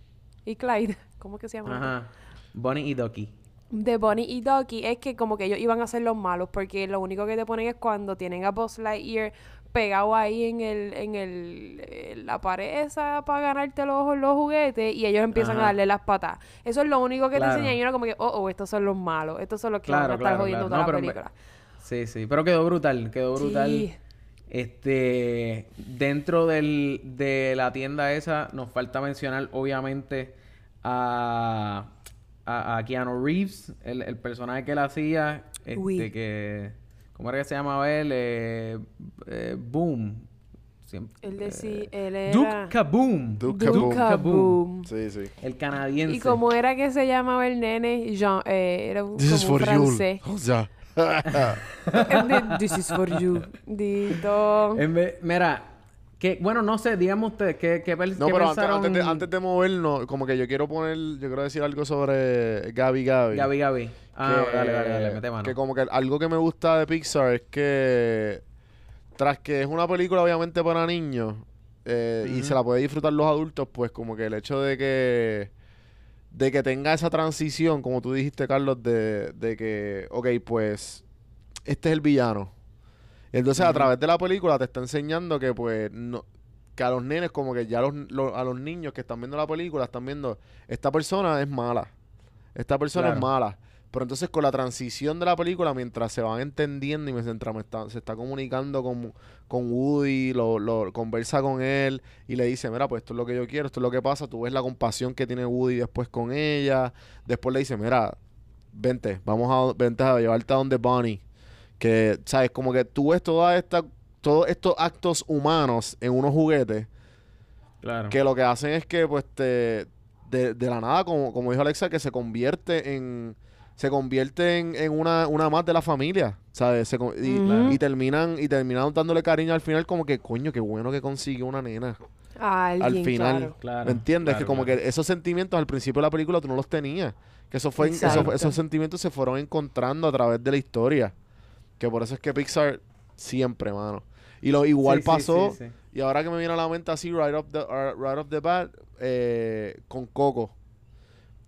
y Clyde, ¿cómo que se llama? Ajá. Bonnie y Ducky. De Bonnie y Ducky es que como que ellos iban a ser los malos porque lo único que te ponen es cuando tienen a Buzz Lightyear pegado ahí en el en el en la pared esa para ganarte los, los juguetes y ellos empiezan Ajá. a darle las patas. Eso es lo único que Claro. te enseñan y uno como que, oh, oh, estos son los malos, estos son los que van Claro, a estar claro, jodiendo. No, toda pero la película. Sí, sí, pero quedó brutal, quedó brutal. Sí. Este, dentro del, de la tienda esa, nos falta mencionar, obviamente, a, a, a Keanu Reeves, el, el personaje que él hacía, este, Uy. que, ¿cómo era que se llamaba él? Eh, eh, Boom. Siempre- Él decía, eh, él era Duke Kaboom. Duke Duke Kaboom. Kaboom. Sí, sí. El canadiense. Y como era que se llamaba el nene, Jean, eh, era un, This is como for you. francés. O sea. This is for you. Dito. En vez- mira, que, bueno, no sé, digamos ustedes, ¿qué, qué, No, qué pero antes, pensaron? antes de, antes de movernos, como que yo quiero poner, yo quiero decir algo sobre Gabi Gabi. Gaby, Gaby. Ah, que- dale, dale, dale, mete mano. Que como que algo que me gusta de Pixar es que tras que es una película obviamente para niños eh, y se la puede disfrutar los adultos, pues como que el hecho de que de que tenga esa transición, como tú dijiste, Carlos, de, de que, ok, pues este es el villano. Entonces a través de la película te está enseñando que pues no, que a los nenes, como que ya los, a los niños que están viendo la película, están viendo, esta persona es mala. Esta persona es mala. Pero entonces con la transición de la película, mientras se van entendiendo y mientras me está- se está comunicando con, con Woody, lo, lo- conversa con él y le dice, mira, pues esto es lo que yo quiero, esto es lo que pasa. Tú ves la compasión que tiene Woody después con ella. Después le dice, mira, vente, vamos a, vente a llevarte a donde Bonnie. Que, ¿sabes? Como que tú ves toda esta, todos estos actos humanos en unos juguetes Claro. que lo que hacen es que, pues, te, de, de la nada, como, como dijo Alexa, que se convierte en se convierte en, en una, una más de la familia, ¿sabes? Se con- y, terminan y terminan dándole cariño al final como que, coño, qué bueno que consiguió una nena. A alguien, al final, claro. Claro, ¿me entiendes? claro, que como claro. que esos sentimientos al principio de la película tú no los tenías. Que eso fue, eso- Exacto. esos sentimientos se fueron encontrando a través de la historia. Que por eso es que Pixar siempre, mano. Y lo igual Sí, sí, pasó sí, sí. y ahora que me viene a la mente así, right off the, uh, right off the bat, eh, con Coco.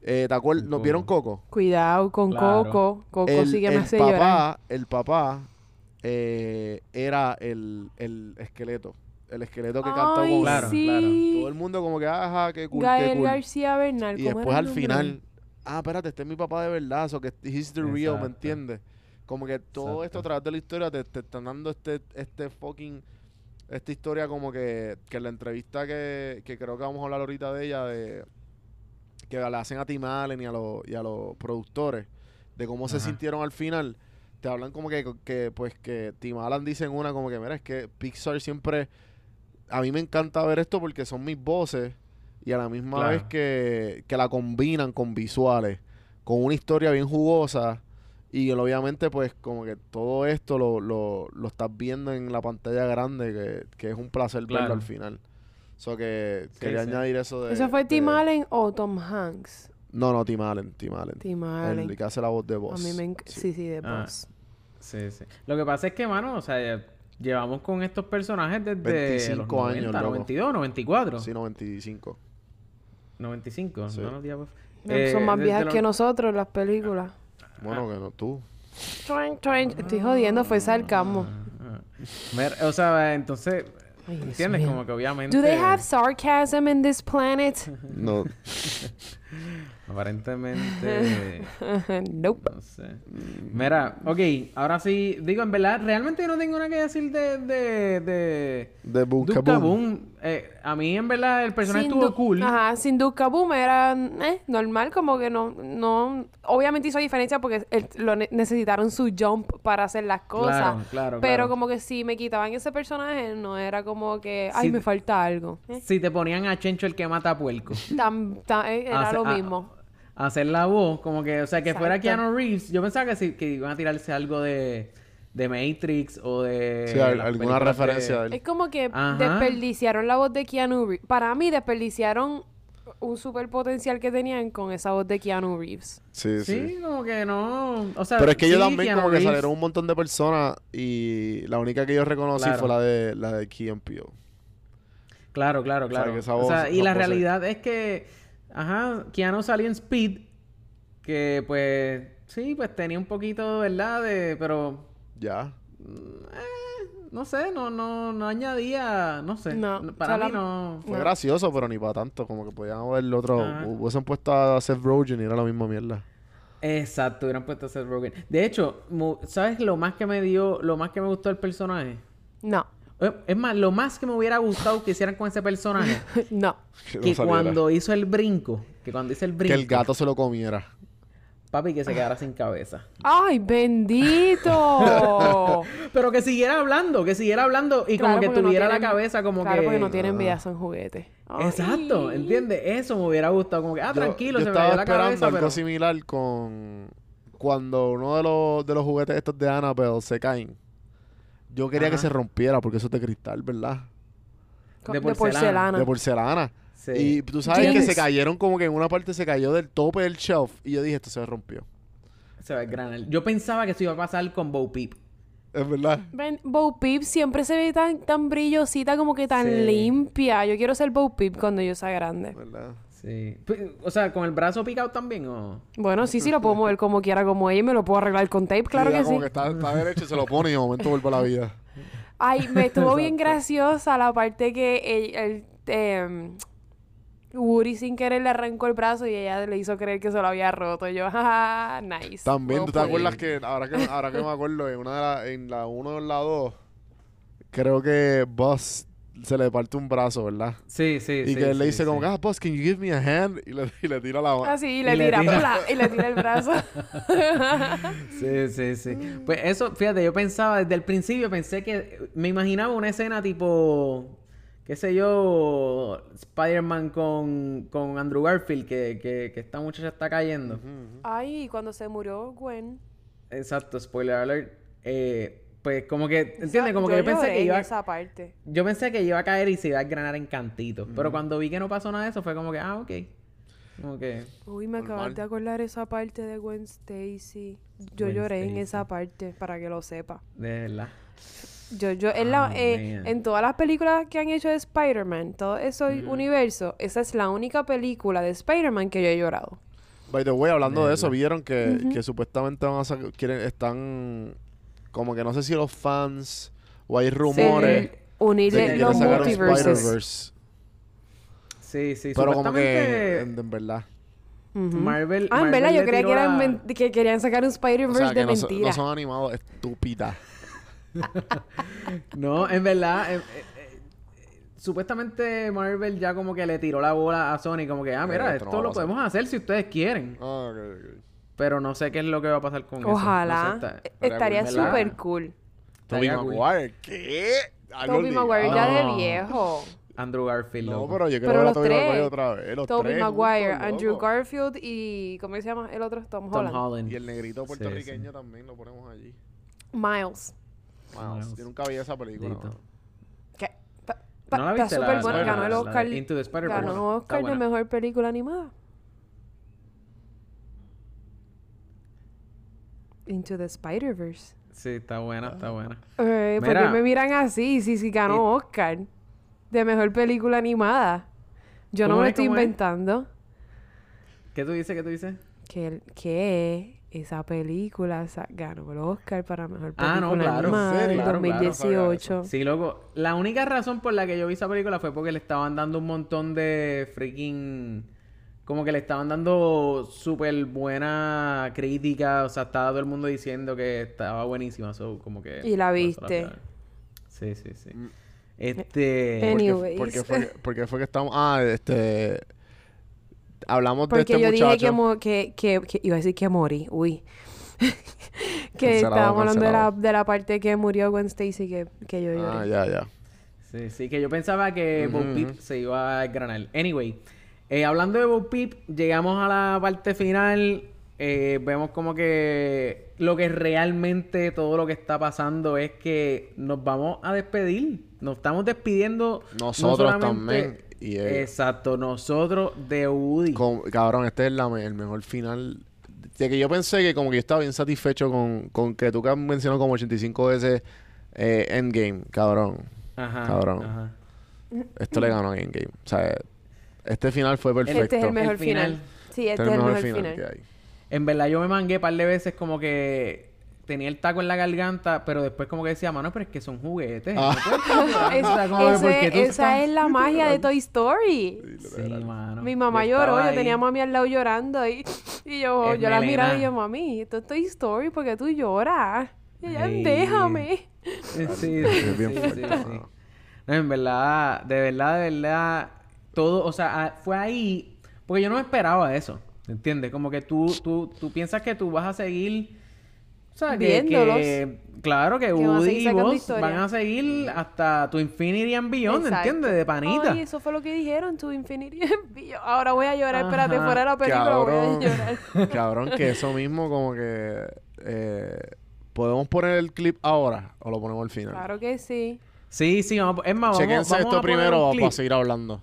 Eh, ¿Te acuerdas? ¿Nos vieron Coco? Cuidado con Claro. Coco. Coco El, sí que me el hace llorar. papá, el papá eh, era el, el esqueleto. El esqueleto que cantó Ay, con Claro, sí. todo el mundo como que, ajá, qué cool, qué Gael cool. García Bernal. Y ¿cómo después era al nombre? final, ah, espérate, este es mi papá de verdad, so que he's the real, ¿me Exacto. entiendes? Como que todo esto a través de la historia te, te están dando este, este fucking, esta historia como que, que en la entrevista que, que creo que vamos a hablar ahorita de ella, de que le hacen a Tim Allen y a los, y a los productores, de cómo se sintieron al final, te hablan como que, que pues que Tim Allen dice en una como que, mira, es que Pixar siempre, a mí me encanta ver esto porque son mis voces y a la misma Claro. vez que, que la combinan con visuales, con una historia bien jugosa y obviamente pues como que todo esto lo, lo, lo estás viendo en la pantalla grande que, que es un placer verlo Claro. al final. So que Sí, quería sí. añadir eso de... ¿Eso fue Tim Allen o Tom Hanks? No, no, Tim Allen, Tim Allen. Tim El Allen. que hace la voz de A voz. mí me enc- Sí. Sí, sí, de Ah. voz. Sí, sí. Lo que pasa es que, mano, o sea, ya llevamos con estos personajes desde 25 los 90, años, loco. 92, 94, Sí, 95. 95, Sí. no No, eh, Son más viejas los- que nosotros las películas. Bueno, que no tú. Estoy jodiendo, fue sarcasmo. Ah, Mer- o sea, entonces, ¿entiendes? Como que obviamente... Do they have sarcasm in this planet? No. Aparentemente... nope. No sé. Mira, ok, ahora sí, digo, en verdad, realmente yo no tengo nada que decir de... de, de... De Boom. Eh, a mí, en verdad, el personaje Sin estuvo cool. Ajá, sin Duke Kaboom era eh, normal, como que no, no... Obviamente hizo diferencia porque lo ne- necesitaron su jump para hacer las cosas. Claro, claro, Pero claro. como que si me quitaban ese personaje, no era como que, ay, me falta algo. Eh, Si te ponían a Chencho el que mata puerco. tan- tan- eh, era Hace- lo a- mismo. a hacer la voz, como que, o sea, que fuera. Keanu Reeves. Yo pensaba que sí, que iban a tirarse algo de, de Matrix o de. Sí, alguna referencia de. Es como que Ajá. desperdiciaron la voz de Keanu Reeves. Para mí, desperdiciaron un super potencial que tenían con esa voz de Keanu Reeves. Sí, sí. Sí, como que no. O sea, Pero es que yo sí, también Keanu como que salieron un montón de personas y la única que yo reconocí Claro. fue la de la de Key Peele. Claro, claro, O sea, claro. que esa O sea, voz- y la realidad es que, ajá, Keanu salió en Speed, que pues, sí, pues tenía un poquito, ¿verdad? De, pero Ya. Eh, no sé, no, no, no añadía, no sé. No, para o sea, mí no. Fue No. gracioso, pero ni para tanto. Como que podían haber el otro. Ajá. Hubiesen puesto a Seth Rogen y era la misma mierda. Exacto, hubieran puesto a Seth Rogen. De hecho, ¿sabes lo más que me dio, lo más que me gustó el personaje? No, Es más, lo más que me hubiera gustado que hicieran con ese personaje, no. Que no que cuando hizo el brinco, que cuando hizo el Que brinco, el gato se lo comiera. papi, que se quedara sin cabeza. ¡Ay, bendito! Pero que siguiera hablando, que siguiera hablando y Claro, como que no tuviera la cabeza como claro, que... porque no tienen vida, son juguetes. Ay. Exacto, ¿entiendes? Eso me hubiera gustado. Como que, ah, Yo- tranquilo, yo se me estaba dio la cabeza, algo pero... similar con cuando uno de los, de los juguetes estos de Annabelle se caen. Yo quería que se rompiera porque eso es de cristal, ¿verdad? De De porcelana. De porcelana. Sí. Y tú sabes que se cayeron como que en una parte se cayó del tope del shelf. Y yo dije, esto se rompió. Se ve granel. Yo pensaba que eso iba a pasar con Bo Peep. Es verdad. Ven, Bo Peep siempre se ve tan, tan brillosita, como que tan Sí. limpia. Yo quiero ser Bo Peep cuando yo sea grande. ¿Verdad? Sí. P- O sea, con el brazo picado también, ¿o? Bueno, sí, sí, lo puedo mover como quiera, como ella, y me lo puedo arreglar con tape, claro Sí, que como sí. que está, está derecho y se lo pone y de momento vuelve a la vida. Ay, me estuvo bien graciosa la parte que el, el, em, Woody sin querer le arrancó el brazo y ella le hizo creer que se lo había roto. Y yo, jaja, nice. También, ¿tú te acuerdas que ahora que, ahora que me acuerdo, en una de la, en la 1 o en la 2, creo que Buzz se le parte un brazo, ¿verdad? Sí, sí, Y sí. que él le dice como, sí. ah, Buzz, can you give me a hand? Y le, y le tira la mano. Ah, sí, y Y le le tira, tira. ¡pla! y le tira el brazo. Sí, sí, sí. Pues eso, fíjate, yo pensaba desde el principio, pensé que me imaginaba una escena tipo, qué sé yo, Spider-Man con, con Andrew Garfield, que, que, que esta muchacha está cayendo. Ay, cuando se murió Gwen. Exacto, spoiler alert. Eh, pues como que, ¿entiendes? Como que yo pensé que iba, esa parte. yo pensé que iba a caer y se iba a granar en cantitos. Pero cuando vi que no pasó nada de eso, fue como que, ah, ok. Como que, Uy, me acabas de acordar esa parte de Gwen Stacy. Yo Gwen lloré en esa parte, para que lo sepa. de verdad. Yo, yo, en, la, Oh, eh, en todas las películas que han hecho de Spider-Man, todo ese universo, esa es la única película de Spider-Man que yo he llorado. By the way, hablando De de eso, vieron que, que supuestamente van a sacar, quieren, están como que no sé si los fans o hay rumores Sí, unir de que los quieren sacar un multiverses. Sí, sí. Pero como que, supuestamente en, en verdad. Marvel... Ah, en Marvel verdad, yo creía que, eran que querían sacar un O Spider-Verse sea, de no, mentira. no son animados, estúpida. No, en verdad, eh, eh, eh, supuestamente Marvel ya como que le tiró la bola a Sony, como que, ah, mira, Eh, esto no lo podemos hacer si ustedes quieren. Ah, ok, ok. Pero no sé qué es lo que va a pasar con eso. No sé, Ojalá. está- Eh, Estaría súper cool. Cool. Maguire, ¿qué? Li- Maguire Ah, ya de No. viejo. Andrew Garfield, No, loco. pero yo quiero ver a tres. Maguire otra vez. Los Toby tres Maguire, juntos, Andrew. Garfield y... ¿Cómo se llama el otro? Tom Tom Holland. Holland. Y el negrito puertorriqueño sí. también lo ponemos allí. Miles. Miles. yo nunca vi esa película. Dito. no. Que ta- ta- ¿No la está viste? Súper buena. Ganó el Oscar. Into the. Ganó Oscar de mejor película animada. Into the Spider-Verse. Sí, está buena, está buena. Eh, ¿Por qué me miran así? Si sí, ganó Oscar de mejor película animada. Yo no ¿Cómo me lo es? estoy inventando. ¿Qué tú dices? ¿Qué tú dices? Que, que esa película ganó el Oscar para mejor película Ah, no, claro. animada claro, 2018. Sí, loco. La única razón por la que yo vi esa película fue porque le estaban dando un montón de freaking... Como que le estaban dando súper buena crítica. O sea, estaba todo el mundo diciendo que estaba buenísima. So, como que... Y la viste. Sí, sí, sí. Mm. Este... Any- ¿Por qué- Anyways. ¿Por qué fue, que- por qué fue que estamos...? Ah, este... Hablamos de Porque este yo dije muchacho. que, que, que, que- Iba a decir que morí. Uy. que Cancelado, estábamos hablando de la, de la parte que murió Gwen Stacy que, que yo lloré. Ah, ya, ya. Sí, sí, que yo pensaba que Ujú, Bo Peep ujú. se iba a granar. Anyway, eh, hablando de Bo Peep, llegamos a la parte final. eh, vemos como que lo que realmente todo lo que está pasando es que nos vamos a despedir. Nos estamos despidiendo. no Nosotros también, y. Exacto, nosotros de Woody. Con- cabrón, este es la el mejor final. De que yo pensé que como que yo estaba bien satisfecho con, con que tú que has mencionado como 85 veces eh, Endgame, cabrón. Ajá, cabrón. ajá. Esto le ganó a Endgame. O sea, este final fue perfecto. Este es el mejor El final. final. Sí, Este este es el mejor final. que hay. En verdad yo me mangué un par de veces como que tenía el taco en la garganta, pero después como que decía, mano, pero es que son juguetes. Ah. no puedes estar Es- llorando". O sea, como que, ¿por qué tú ese- esa estás- es la magia de Toy Story. Sí, mano. Mi mamá Yo lloró, yo tenía a mami al lado llorando y, y yo, Es yo la miraba y yo, mami, esto es Toy Story porque tú lloras. Y ella, Ay. déjame. Sí, sí, sí, sí, sí. No, en verdad, de verdad, de verdad, todo, o sea, ah, fue ahí, porque yo no esperaba eso, ¿entiendes? Como que tú, tú, tú piensas que tú vas a seguir, o sea, que, que- claro, que, Que Woody seguir y historia. van a seguir hasta tu Infinity and Beyond, Exacto. ¿entiendes? De panita. Ay, eso fue lo que dijeron, tu Infinity Envío. Ahora voy a llorar, espérate, Ajá. fuera de la película voy a Cabrón. llorar. Cabrón, que eso mismo como que... eh, ¿Podemos poner el clip ahora o lo ponemos al final? Claro que sí. Sí, sí, vamos, es más, vamos, Chequense vamos esto a poner primero para seguir hablando.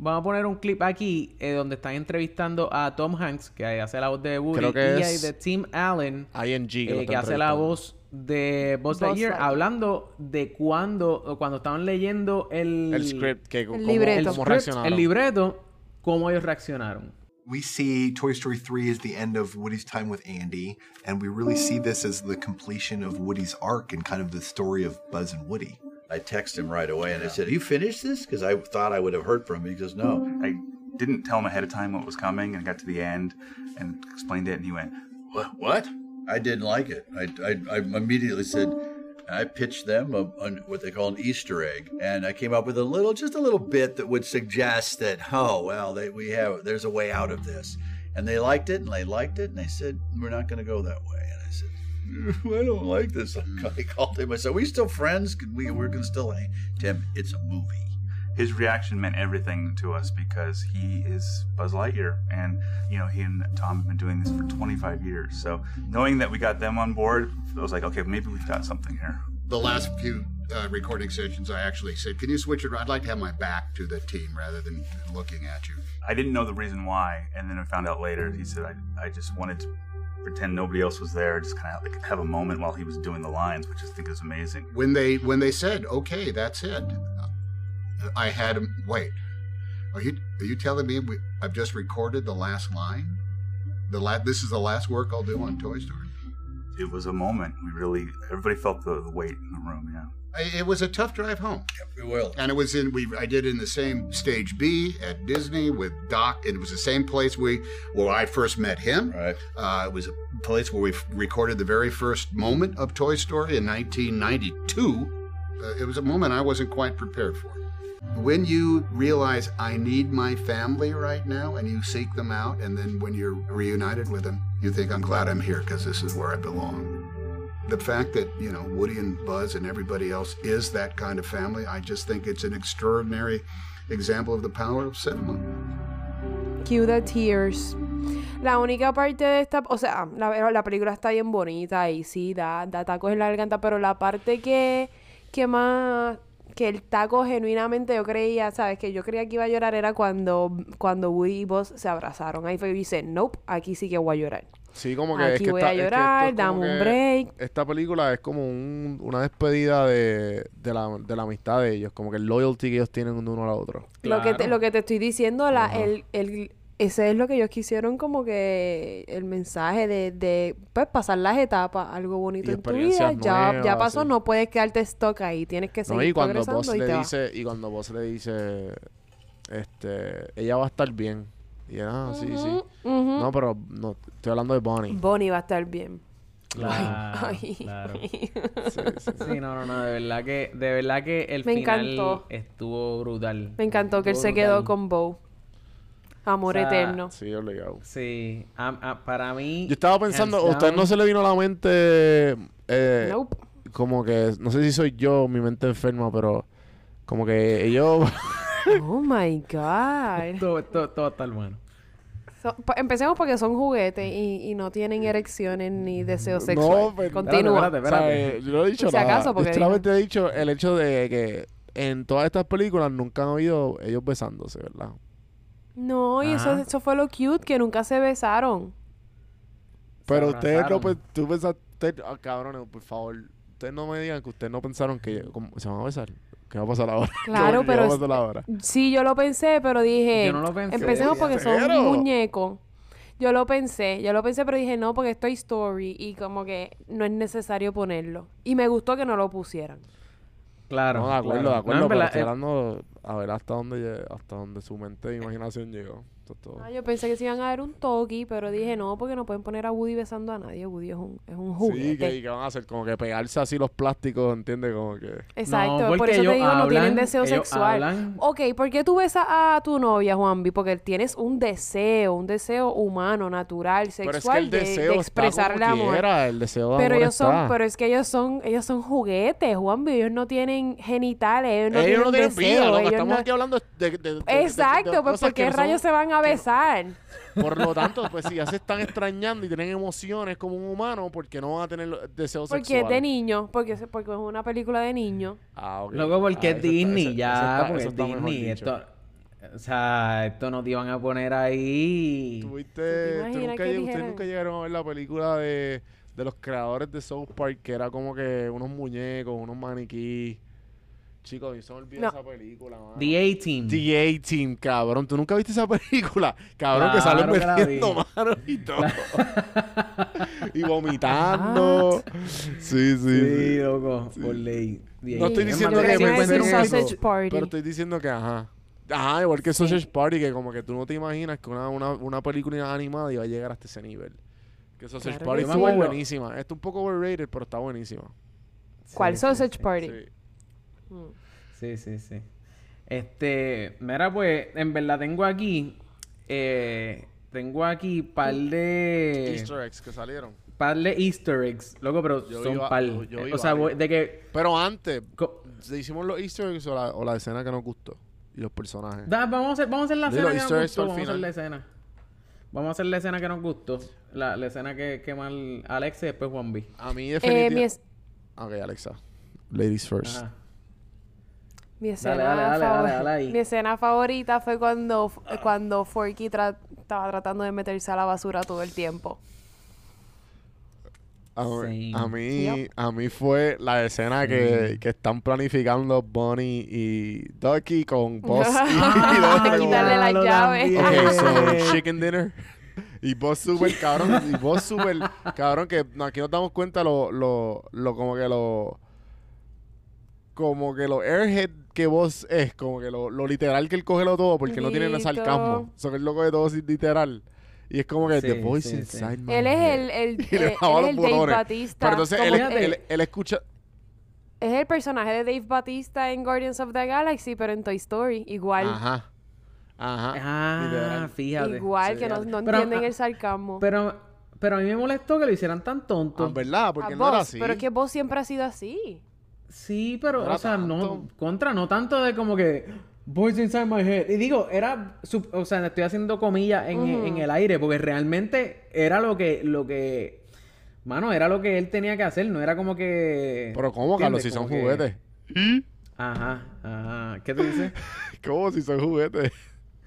Vamos a poner un clip aquí eh, donde están entrevistando a Tom Hanks, que hace la voz de Woody, Creo que y es- de Tim Allen, ING que, eh, que hace la voz de Buzz Lightyear, hablando de cuando, cuando estaban leyendo el, El script, que cómo, libreto. el, cómo script, reaccionaron. el libreto, cómo ellos reaccionaron. We see Toy Story 3 as the end of Woody's time with Andy, and we really see this as the completion of Woody's arc and kind of the story of Buzz and Woody. I texted him right away and I said, You finished this? Because I thought I would have heard from him. He goes, No. I didn't tell him ahead of time what was coming, and I got to the end and explained it, and he went, What? What? I didn't like it. I, I, I immediately said, I pitched them a, an- what they call an Easter egg, and I came up with a little, just a little bit that would suggest that, oh well, they, we have, there's a way out of this, and they liked it, and they liked it, and they said, we're not going to go that way, I don't like this. I called him. I said, "We still friends? Can we? We're gonna still hang." Tim, it's a movie. his reaction meant everything to us because he is Buzz Lightyear, and you know he and Tom have been doing this for 25 years. So knowing that we got them on board, I was like, okay, maybe we've got something here. The last few uh, recording sessions, I actually said, "Can you switch it? around? I'd like to have my back to the team rather than looking at you." I didn't know the reason why, and then I found out later. He said I, I just wanted to pretend nobody else was there, just kind of like have a moment while he was doing the lines, which I think is amazing. When they when they said, "Okay, that's it," I had him. Wait, are you are you telling me we, I've just recorded the last line? The la- This is the last work I'll do on Toy Story. It was a moment. We really, everybody felt the, the weight in the room. Yeah. I- It was a tough drive home. Yep, We will. And it was in we I did it in the same stage B at Disney with Doc, and it was the same place we where I first met him. Right. Uh, it was a place where we f- recorded the very first moment of Toy Story in 1992. Uh, it was a moment I wasn't quite prepared for. When you realize I need my family right now, and you seek them out, and then when you're reunited with them, you think I'm glad I'm here because this is where I belong. The fact that you know Woody and Buzz and everybody else is that kind of family, I just think it's an extraordinary example of the power of cinema. Cue the tears. La única parte de esta, o sea, la, la película está bien bonita y sí, da, da tacos en la garganta, pero la parte que, que más, que el taco genuinamente yo creía, ¿sabes? Que yo creía que iba a llorar era cuando, cuando Woody y Buzz se abrazaron. Ahí fue y dice, nope, aquí sí que voy a llorar. Sí, como que es que voy esta- a es que esto llorar, es dame un break. Esta película es como un- una despedida de, de, la, de la amistad de ellos, como que el loyalty que ellos tienen uno al otro. Lo, que te, Claro. lo que te estoy diciendo, la, el, el, ese es lo que ellos quisieron como que el mensaje de, de pues, pasar las etapas, algo bonito Y en tu vida, ya, ya pasó, sí. no puedes quedarte stock ahí, tienes que No, seguir y cuando Boss y te le dice, y cuando Boss le dice, este, ella va a estar bien. Y ah, sí, sí. No, pero no, estoy hablando de Bonnie. Bonnie va a estar bien. Claro, Ay. claro. Sí, sí. Sí, no, no, no, de verdad que, de verdad que el Me final encantó. estuvo brutal. Me encantó que él se quedó con Bo. Amor O sea, eterno. Sí, obligado. Sí, a- a- para mí. Yo estaba pensando, ¿a usted no se le vino a la mente eh, Nope. como que, no sé si soy yo, mi mente enferma, pero como que ellos... Oh my God. Todo, todo, todo está bueno. So- empecemos porque son juguetes y, y no tienen erecciones ni deseos No, sexuales. pues, Continúa. espérate, O sea, eh, yo no he dicho nada. acaso, porque Yo solamente he dicho el hecho de que en todas estas películas nunca han habido ellos besándose, ¿verdad? No, y eso, Ajá. eso fue lo cute, que nunca se besaron. Pero ustedes no, pe- tú pensaste, usted- ah, cabrones, por favor, ustedes no me digan que ustedes no pensaron que ¿cómo- se van a besar. ¿Qué va a pasar ahora? Claro, ¿Qué pero va a es- pasar ahora? Sí, yo lo pensé, pero dije... Yo no lo pensé. Empecemos porque son ¿En serio? muñecos. Yo lo pensé, yo lo pensé, pero dije no, porque es Toy Story y como que no es necesario ponerlo. Y me gustó que no lo pusieran. Claro. No, de acuerdo, claro. de acuerdo, No, pero verdad, estoy eh, hablando a ver hasta dónde, hasta dónde su mente e imaginación llegó. Esto es todo. Ah, yo pensé que se iban a dar un toque, pero dije no, porque no pueden poner a Woody besando a nadie. Woody es un, es un Sí, juguete. que, y que van a hacer como que pegarse así los plásticos, ¿entiendes? Como que... Exacto, No, por eso te digo, no tienen deseo sexual. hablan- Ok, ¿por qué tú besas a tu novia, Juanvi? Porque tienes un deseo, un deseo humano, natural, sexual, pero es que el de- deseo de, está expresarle como amor. quiera, el deseo de Pero amor ellos son, está. pero es que ellos son, ellos son juguetes, Juanvi. Ellos no tienen genitales, ellos no ellos tienen no tienen deseo, vida, ellos Estamos no- aquí hablando de... de- de- de- de- Exacto, de pues ¿por qué rayos son- se van a besar? Por lo tanto, pues si ya se están extrañando y tienen emociones como un humano, ¿por qué no van a tener deseos Porque es sexuales? de niño, porque es, porque es una película de niño. Ah, ok. Loco, porque Ah, es está- Disney, ya, está- porque es Disney. Esto, o sea, esto no te iban a poner ahí. ¿Tuviste, ¿Te tú imaginas nunca, que lleg- ustedes nunca llegaron a ver la película de, de los creadores de South Park, que era como que unos muñecos, unos maniquí. Chicos, mí se me olvida No. esa película, mano. The A-Team. The A-Team, cabrón. ¿Tú nunca viste esa película? Cabrón, que Claro salen que la metiendo vi. manos y todo. y vomitando. Sí, sí, Sí, sí. loco, por ley. No estoy diciendo que me encuentren eso. Sausage Party. Pero estoy diciendo que, ajá. Ajá, igual que Sausage Party, que como que tú no te imaginas que una, una, una película animada iba a llegar hasta ese nivel. Que Sausage Claro Party estuvo Yo me acuerdo- buenísima. Está un poco overrated, pero está buenísima. ¿Cuál Sí, Sausage sí, Party? Sí. Mm. Sí, sí, sí. Este, mira, pues, en verdad tengo aquí, eh, tengo aquí par de, Easter eggs que salieron. par de Easter eggs, loco, pero Yo son iba- par. yo- yo Eh, iba o sea, voy- de que, Pero antes, ¿hicimos los Easter eggs o la, o la escena que nos gustó? Y los personajes. da, vamos a hacer, vamos a hacer la escena que Easter nos eggs gustó, al vamos a hacer la escena. Vamos a hacer la escena que nos gustó, la, la escena que, que mal Alex y después Juan B. A mí Eh, definitivamente... mi, es- Ok, Alexa. Ladies first. Ajá. Mi escena dale, dale, favor- dale, dale ahí. mi escena favorita fue cuando, cuando Forky tra- estaba tratando de meterse a la basura todo el tiempo. A, mí- Sí. a mí, Yep. a mí fue la escena que, que están planificando Bonnie y Ducky con Boss y, y los otros como- Quitarle la Diablo, llave. también. Ok, so chicken dinner. Y vos súper cabrón. Y vos súper cabrón que no, aquí nos damos cuenta lo, lo, lo como que lo. Como que lo airhead que vos es, como que lo, lo literal que él coge lo todo porque no tiene sarcasmo. So que él lo coge todo sin literal. Y es como que Sí, the voice sí, sí. inside my Él es head". el, el, Y le eh, bajaba los el Dave. Batista. Pero entonces él, él, él escucha. es el personaje de Dave Batista en Guardians of the Galaxy, pero en Toy Story. Igual. Ajá. Ajá. Ah, fíjate. Igual, Sí, que no, fíjate. no Pero, entienden ah, el sarcasmo. Pero, pero a mí me molestó que lo hicieran tan tonto. Ah, ¿Verdad? Porque A no era vos, así. pero es que vos siempre has sido así. Sí, pero, No o sea, no, contra, no tanto de como que Voice inside my head. Y digo, era, sub- o sea, estoy haciendo comillas en, el aire, porque realmente era lo que, lo que, mano, era lo que él tenía que hacer, no era como que. Pero ¿cómo, Carlos? Si son que- juguetes. Ajá, ajá. ¿Qué tú dices? ¿Cómo si son juguetes?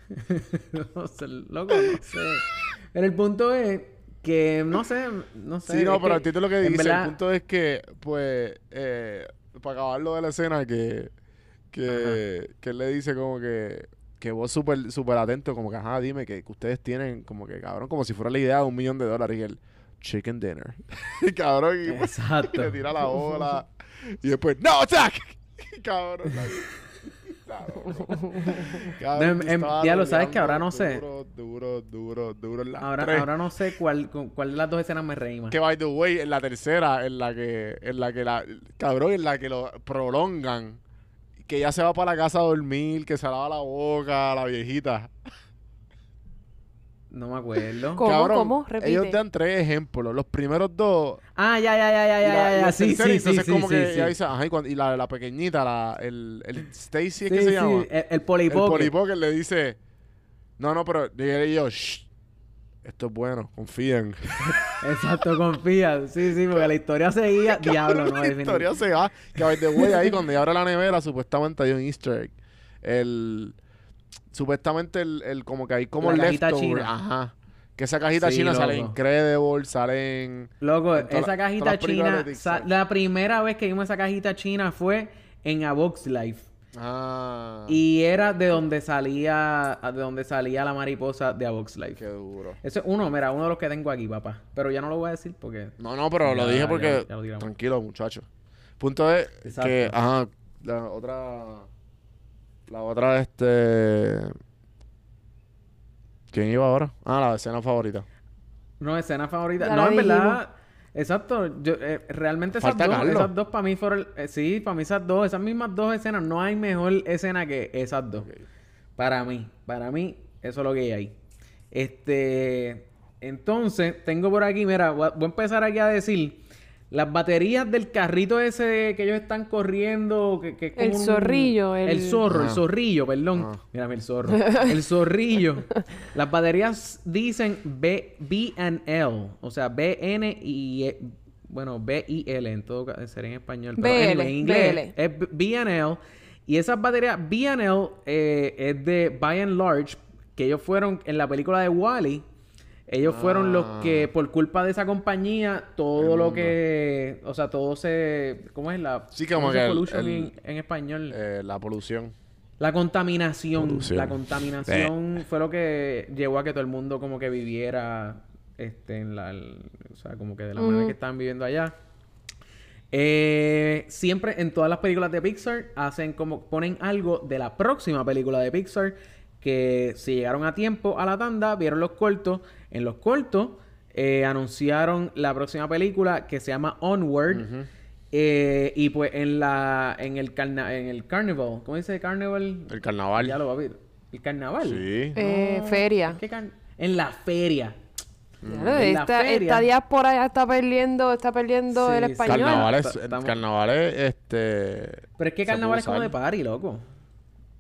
no sé, loco, no sé. Pero el punto es que, no sé, no sé. Sí, no, pero que, entiendo lo que dice. verdad- El punto es que, pues, eh, para acabarlo de la escena, que, que, que él le dice como que, que vos súper súper atento, como que, ajá, dime que, que ustedes tienen, como que, cabrón, como si fuera la idea de un millón de dólares. Y él, chicken dinner. y cabrón, y, pues, Exacto. y le tira la bola. y después, no, attack. cabrón. No, em- em, ya lo sabes que ahora no sé. Duro, duro, duro, duro en Ahora, tres. ahora no sé cuál, cuál de las dos escenas me reí más. Que by the way, en la tercera, en la que, en la que la, cabrón, en la que lo prolongan, que ya se va para la casa a dormir, que se lava la boca, la viejita. No me acuerdo. ¿Cómo? cabrón, ¿Cómo? Repite. ellos dan tres ejemplos. Los primeros dos. Ah, ya, ya, ya, ya, ya, la- ya, ya. el Sí, sí, entonces sí, como sí, que sí, ella dice, ajá, y, cuando- y la, la pequeñita, la, el, el Stacy, ¿es Sí, que se sí, llama? El, el El polipoque. polipoque le dice, no, no, pero y yo, shh, esto es bueno, confíen. Exacto, confía. Sí, sí, porque la historia seguía. Diablo, no, la historia se va. Que by the way, ahí cuando ella abre la nevera, supuestamente hay un easter egg. El... Supuestamente el, el como que hay como La cajita leftover. china. Ajá. Que esa cajita Sí, china sale loco. Incredible, sale en... Loco, en esa cajita china. la primera vez que vimos esa cajita china fue en A Box Life. Ah. Y era de donde salía. De donde salía la mariposa de A Box Life. Qué duro. Ese es uno, mira, uno de los que tengo aquí, papá. Pero ya no lo voy a decir porque. No, no, pero lo dije porque... ya lo tiramos. tranquilo, muchacho. Punto es Exacto. que... Ajá. La otra... La otra, este... ¿Quién iba ahora? Ah, la escena favorita. No, escena favorita. Ya no, la en verdad. Exacto. Yo, eh, realmente esas Falta dos, Carlos. esas dos para mí fueron. eh, sí, para mí esas dos, esas mismas dos escenas. No hay mejor escena que esas dos. Para mí. Para mí, eso es lo que hay. Este. Entonces, tengo por aquí, mira, voy a, voy a empezar aquí a decir. Las baterías del carrito ese que ellos están corriendo, que, que es como El zorrillo, el- el zorro, el Ajá. zorrillo, perdón. Ajá. Mírame el zorro. El zorrillo. Las baterías dicen B, B&L. O sea, B-N y... E- Bueno, B-I-L en todo caso. Sería en español. Pero BL, en inglés BL. es B- B&L. Y esas baterías B&L eh, es de By and Large. Que ellos fueron en la película de Wally. Ellos fueron los Ah. que, por culpa de esa compañía, todo lo que... O sea, todo se... ¿Cómo es la...? Sí, como ¿cómo que el- pollution el- en, en español? Eh, la polución. La contaminación. Polución. La contaminación fue lo que llevó a que todo el mundo como que viviera este en la el- o sea, como que de la manera que estaban viviendo allá. Eh, siempre en todas las películas de Pixar hacen como ponen algo de la próxima película de Pixar que si llegaron a tiempo a la tanda, vieron los cortos, en los cortos eh, anunciaron la próxima película que se llama Onward. Eh, y pues en la en el carna en el carnival, ¿cómo dice carnival? El carnaval. Ya lo va a ver. El carnaval. Sí. Eh, No, feria. ¿qué car- En la feria. Claro, En la esta, feria. esta diáspora ya está perdiendo, está perdiendo Sí, el español. Carnavales, Ta- estamos- carnavales, este... Pero es que carnaval es como de party, loco.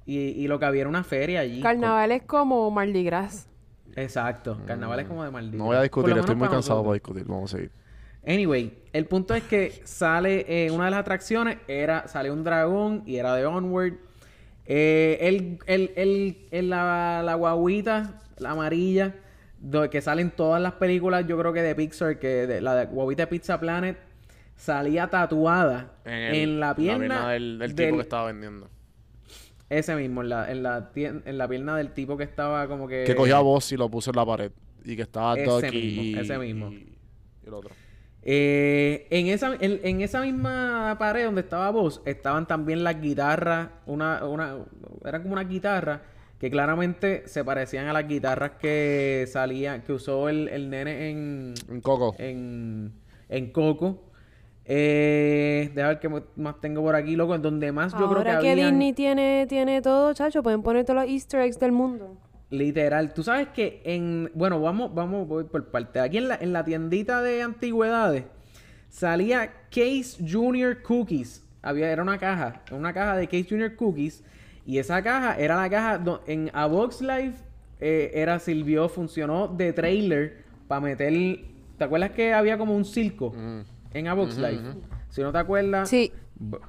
Y, y lo que había era una feria allí. Carnaval es como Mardi Gras. Exacto. Carnaval es como de Maldito. No voy a discutir, estoy muy cansado para discutir. Vamos a seguir. Anyway, el punto es que sale eh, una de las atracciones, era, sale un dragón y era de Onward. Eh, el, el, el, el- la, la guaguita, la amarilla, do- que sale en todas las películas, yo creo que de Pixar, que de, la de guaguita de Pizza Planet, salía tatuada en, el- la pierna, del, del del- tipo que estaba vendiendo. Ese mismo, en la, en, la en la pierna del tipo que estaba como que... Que cogió a vos y lo puso en la pared. Y que estaba Ese Ducky mismo, ese mismo. Y, y el otro. Eh, en, esa, en, en esa misma pared donde estaba vos, estaban también las guitarras, una, una, eran como una guitarra que claramente se parecían a las guitarras que salían, que usó el, el nene en, Un coco. en, en Coco. Eh, deja ver qué más tengo por aquí, loco. En donde más yo creo que Ahora que, habían... Disney tiene, tiene todo, chacho, pueden poner todos los easter eggs del mundo. Literal, tú sabes que en, bueno, vamos, vamos voy por parte. Aquí en la, en la tiendita de antigüedades salía Case Junior Cookies. Había, era una caja, una caja de Case Junior Cookies. Y esa caja era la caja do- en A Box Life eh, era sirvió, funcionó de trailer para meter. ¿Te acuerdas que había como un circo en A Box Life? Si no te acuerdas, Sí.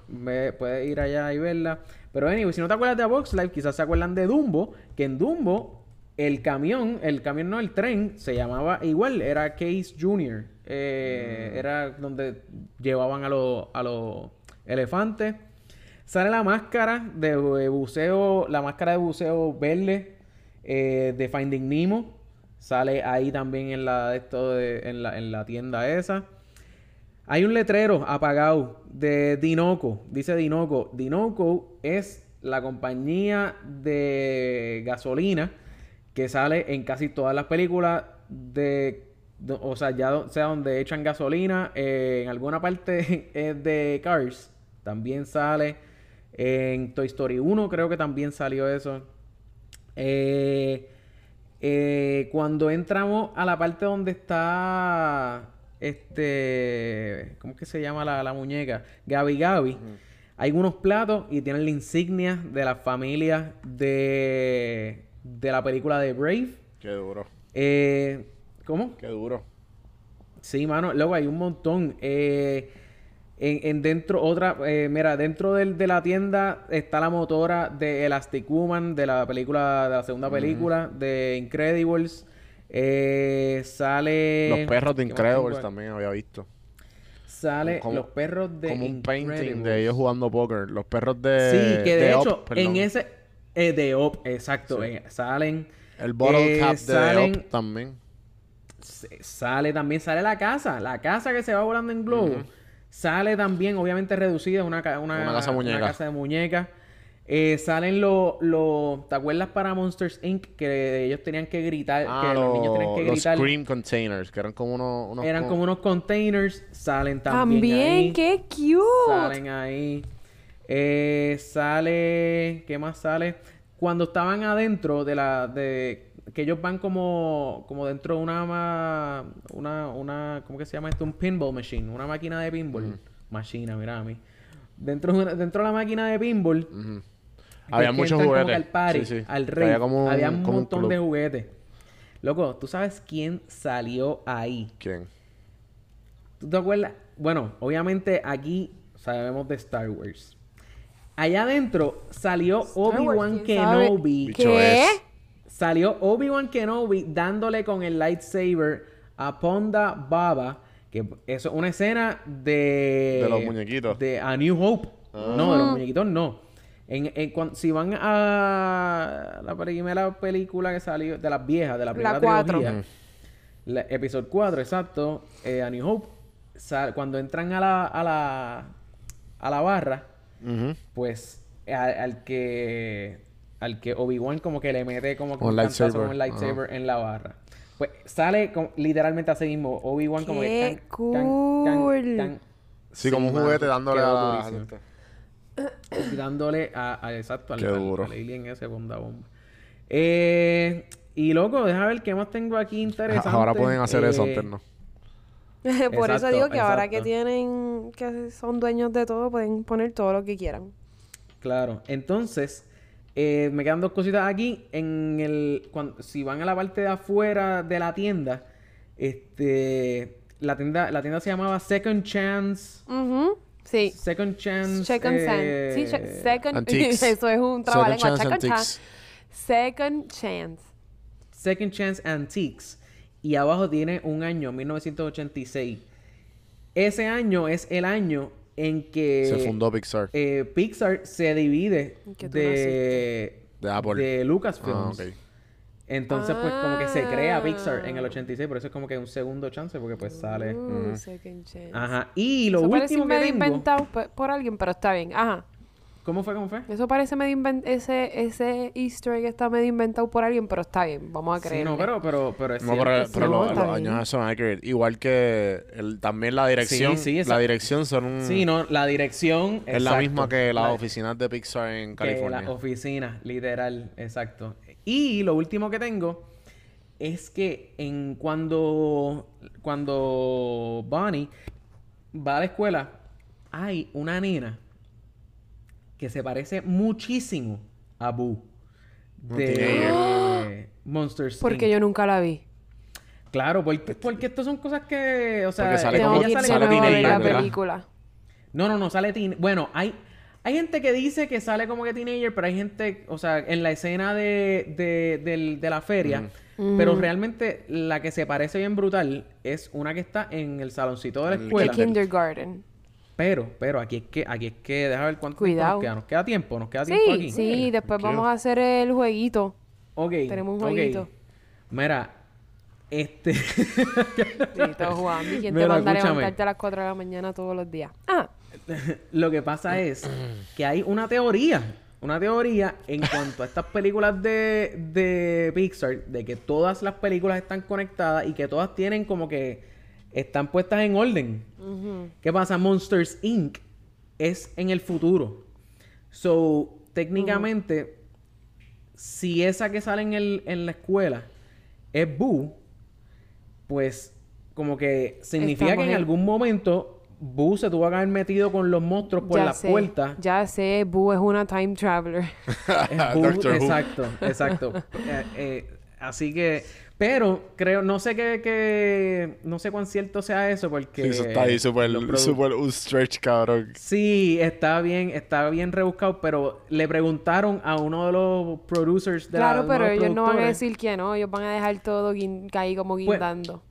Ve- puedes ir allá y verla. Pero anyway, si no te acuerdas de A Box Life, quizás se acuerdan de Dumbo, que en Dumbo el camión, el camión no, el tren, se llamaba igual, era Case Junior. Eh, Era donde llevaban a los a los elefantes. Sale la máscara de, buceo, la máscara de buceo verde eh, de Finding Nemo. Sale ahí también en la, esto de- en la, en la tienda esa. Hay un letrero apagado de Dinoco. Dice Dinoco. Dinoco es la compañía de gasolina que sale en casi todas las películas de... o sea, ya sea donde echan gasolina. eh, en alguna parte eh, de Cars también sale. En Toy Story 1 creo que también salió eso. Eh, cuando entramos a la parte donde está este ¿cómo es que se llama la, la muñeca? Gabi Gabi. Hay unos platos y tienen la insignia de la familia de de la película de Brave. Qué duro. Eh, ¿Cómo? Qué duro. Sí, mano. Luego hay un montón. Eh, en, en dentro, otra, eh, mira, dentro del- de la tienda está la motora de Elastic Woman, de la película, de la segunda película, de Incredibles. Eh, sale. Los perros de ¿qué más tengo Incredibles también había visto. Sale Como- los perros de Como un painting de ellos jugando póker. Los perros de... Sí, que de, hecho, en ese. eh, de Op, exacto. eh, salen. El bottle cap de salen- Up también. Se- sale también, sale la casa, la casa que se va volando en globo. Sale también, obviamente reducida, una, una, Una casa muñeca. una casa de muñecas. Eh, salen los, los- ¿te acuerdas para Monsters Inc? Que ellos tenían que gritar, Ah, que los, niños tenían que los gritar. Scream Containers, que eran como unos... unos Eran co- como unos containers, salen también, También, ahí. qué cute. Salen ahí. Eh, sale. ¿Qué más sale? Cuando estaban adentro de la. de Que ellos van como. como dentro de una. ma- una. una ¿Cómo que se llama esto? Un pinball machine. Una máquina de pinball. Máquina, mira a mí. Dentro, dentro de la máquina de pinball. Que Había es que muchos como juguetes. que al party, Sí, sí. al Que rey. había como un- Había un como un montón de juguetes. Loco, ¿tú sabes quién salió ahí? ¿Quién? ¿Tú te acuerdas? Bueno, obviamente aquí sabemos de Star Wars. Allá adentro salió Obi-Wan. Kenobi. ¿Qué? Salió Obi-Wan Kenobi dándole con el lightsaber a Ponda Baba. Que eso es una escena de... De los muñequitos. De A New Hope. Ah. No, de los muñequitos no. En, en cuan- si van a la primera película que salió, de las viejas, de la primera cuatro. trilogía, la- episodio 4, exacto, eh, A New Hope, sal- cuando entran a la, a la, a la barra, pues a- al que al que Obi-Wan como que le mete como que un lightsaber. con el lightsaber en la barra. Pues sale como- literalmente así mismo Obi-Wan como ¡Qué que can, cool! Sí, como un juguete dándole a la durísimo. gente. Dándole a, a- exacto al, Qué al- duro. al alien ese bomba bomba. Eh, y loco, deja ver qué más tengo aquí interesante. Ahora pueden hacer eso, Eh, antes no. Por eso digo que ahora que tienen, que son dueños de todo, pueden poner todo lo que quieran. Claro. Entonces, eh, me quedan dos cositas aquí. En el, cuando, si van a la parte de afuera de la tienda, este, la tienda, la tienda se llamaba Second Chance. Ujú, Sí. Second Chance. Second eh, Chance. Sí, second. Antiques. Eso es un trabalengua. Chance Second Antiques. chance. Second chance. Second Chance Antiques. Y abajo tiene un año, 1986. Ese año es el año en que Se fundó Pixar. eh, Pixar se divide Que tú de, De Apple. de Lucasfilms. Ah. Entonces, pues, como que se crea Pixar en el Ah. 86, por eso es como que un segundo chance, porque pues sale. Uh, Second chance. Ajá. Y lo Eso parece último que medio tengo. inventado por alguien, pero está bien. Ajá. ¿Cómo fue? ¿Cómo fue? Eso parece medio inventado. Ese, ese easter egg está medio inventado por alguien, pero está bien. Vamos a Sí, creer. no, pero, pero, pero es No, pero, cierto, pero sí. los, años son accurate. Igual que el- también la dirección. Sí, sí, la dirección son un... Sí, no, la dirección. Es la misma que las La- oficinas de Pixar en que California. la oficina, literal, exacto. Y lo último que tengo es que en cuando cuando Bonnie va a la escuela, hay una nena que se parece muchísimo a Boo de Monsters Porque Inc. yo nunca la vi. Claro, porque, porque estas son cosas que, o sea, Porque sale como- sale de sale teenager, la película. No, no, no, sale teen... Bueno, hay, hay gente que dice que sale como que teenager, pero hay gente, o sea, en la escena de, de, del- de la feria, pero realmente la que se parece bien brutal es una que está en el saloncito de la El De escuela. kindergarten. Pero, pero aquí es que, aquí es que, deja ver cuánto Cuidado. tiempo nos queda. Nos queda tiempo, nos queda tiempo Sí, aquí. sí. Después tranquilo. vamos a hacer el jueguito. Ok. Tenemos un jueguito. Mira, este... Sí, todos jugando. ¿Y quién te Mira, manda a levantarte a las 4 de la mañana todos los días? Ah, Lo que pasa es que hay una teoría, una teoría en cuanto a estas películas de, de Pixar, de que todas las películas están conectadas y que todas tienen como que están puestas en orden. ¿Qué pasa? Monsters Inc. es en el futuro. So, técnicamente, si esa que sale en, el, en la escuela es Boo, pues como que significa Estamos que en en- algún momento Boo se tuvo que haber metido con los monstruos por ya la sé. puerta. Ya sé, Boo es una time traveler. Es Boo, Doctor Who. exacto, exacto. Eh, eh, así que, pero creo, no sé qué, qué- no sé cuán cierto sea eso porque Sí, eso está ahí súper, súper un stretch, cabrón. Sí, está bien, está bien rebuscado, pero le preguntaron a uno de los producers de la claro, de pero los ellos no van a decir que no. Ellos van a dejar todo ahí como Pues, guindando.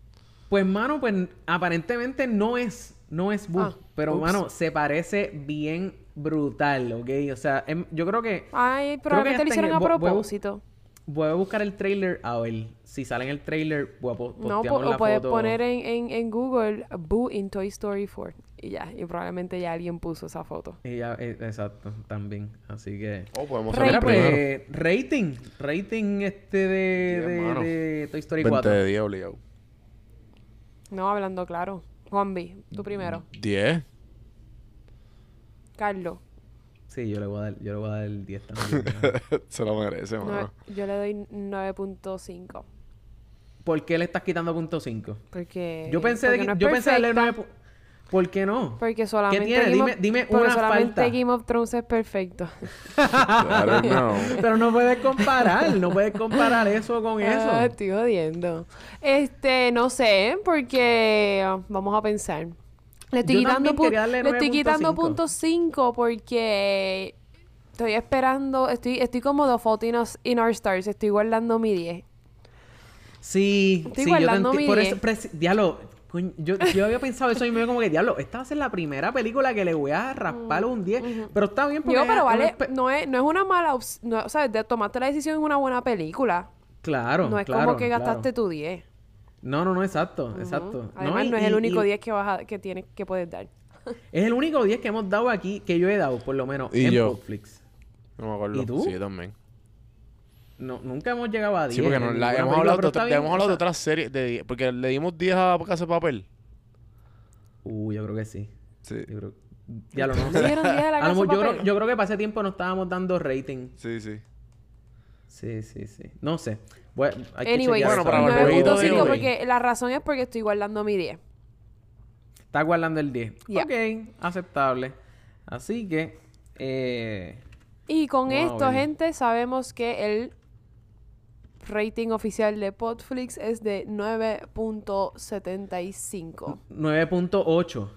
Pues, mano, pues aparentemente no es, no es Boo. Ah, pero, ups. mano, se parece bien brutal, ¿ok? O sea, em- yo creo que Ay, creo probablemente que lo hicieron a propósito. voy a buscar el trailer a ver. Si sale en el trailer, voy a po- No, po- posteamos o la puedes foto. poner en, en, en Google Boo in Toy Story 4. Y ya, y probablemente ya alguien puso esa foto. Y ya, eh, exacto, también. Así que... Oh, podemos primero. pues, rating. Rating este de, de, Toy Story 20 4. de 10 obligado. No, hablando claro. Juanvi, tú primero. 10. Carlos. Sí, yo le voy a dar, yo le voy a dar el 10 también. Se lo merece, nueve- mano. yo le doy 9.5. ¿Por qué le estás quitando punto 5? Porque. Yo pensé, de porque que- no yo pensé darle perfecta, 9 ¿Por qué no? Porque solamente. tiene? Game Dime- dime porque una solamente falta. Game of Thrones es perfecto. Don't know. Pero no puedes comparar, no puedes comparar eso con Ah, eso. estoy jodiendo. Este, no sé, porque ah, vamos a pensar. Le estoy Yo quitando, pu- le estoy quitando 9.5. punto 5 porque estoy esperando, estoy, estoy como The Fault in, Us- in Our Stars, estoy guardando mi 10. Sí, Estoy sí, yo te guardando mi Por diez. eso, presi- diablo, coño, yo, yo había pensado eso y me dio como que, diablo, esta va a ser la primera película que le voy a raspar un 10. Pero está bien porque... Pero una vale, no es, no es una mala opción, no, o sea, de tomarte la decisión en una buena película. Claro, no es claro, como que claro. gastaste tu 10. No, no, no, exacto, exacto. Además, no, y- es el único y 10 que, vas a- que, tienes, que puedes dar. Es el único 10 que hemos dado aquí, que yo he dado, por lo menos, Y en yo. Netflix. No me acuerdo. ¿Y tú? Sí, yo también. No, nunca hemos llegado a 10. Sí, porque no, la- hemos película, hablado, de, otra- hemos hablado de otras series. De, porque le dimos 10 a Casa de Papel. Uh, yo creo que sí. Sí. Yo creo... Ya lo no ¿Le dieron 10 a la A lo Casa mejor de yo, creo, yo creo que para ese tiempo no estábamos dando rating. Sí, sí. Sí, sí, sí. No sé. Bueno, hay que Anyway, Bueno, para el jueguito de 9.5 hoy. porque la razón es porque estoy guardando mi 10. Está guardando el 10. Ya. Ok, aceptable. Así que... Eh... Y con esto, gente, sabemos que el rating oficial de Podflix es de 9.75. 9.8.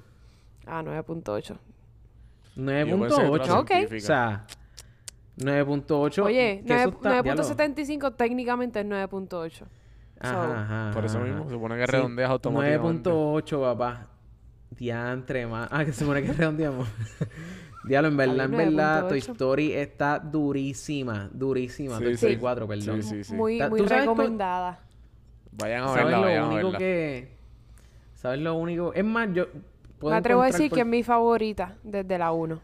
Ah, 9.8. Yo pensé que tú 9.8. eras Ok. O sea, 9.8. Oye, que eso está- 9.75 técnicamente es 9.8. Ajá, ajá, Por eso mismo, se supone que Sí, redondeas automáticamente. 9.8, papá. Diantre, más. Ah, que se supone que redondeamos. Diablo, en verdad, en verdad, Toy 9.8. Story está durísima. Durísima. Sí, Toy sí. Story 4, perdón. Sí, sí, sí. Muy, muy ¿tú sabes recomendada. Vayan a ¿Sabes verla, vayan lo a único verla. que... ¿Sabes lo único? Es más, yo... puedo Me atrevo a decir por- que es mi favorita desde la 1.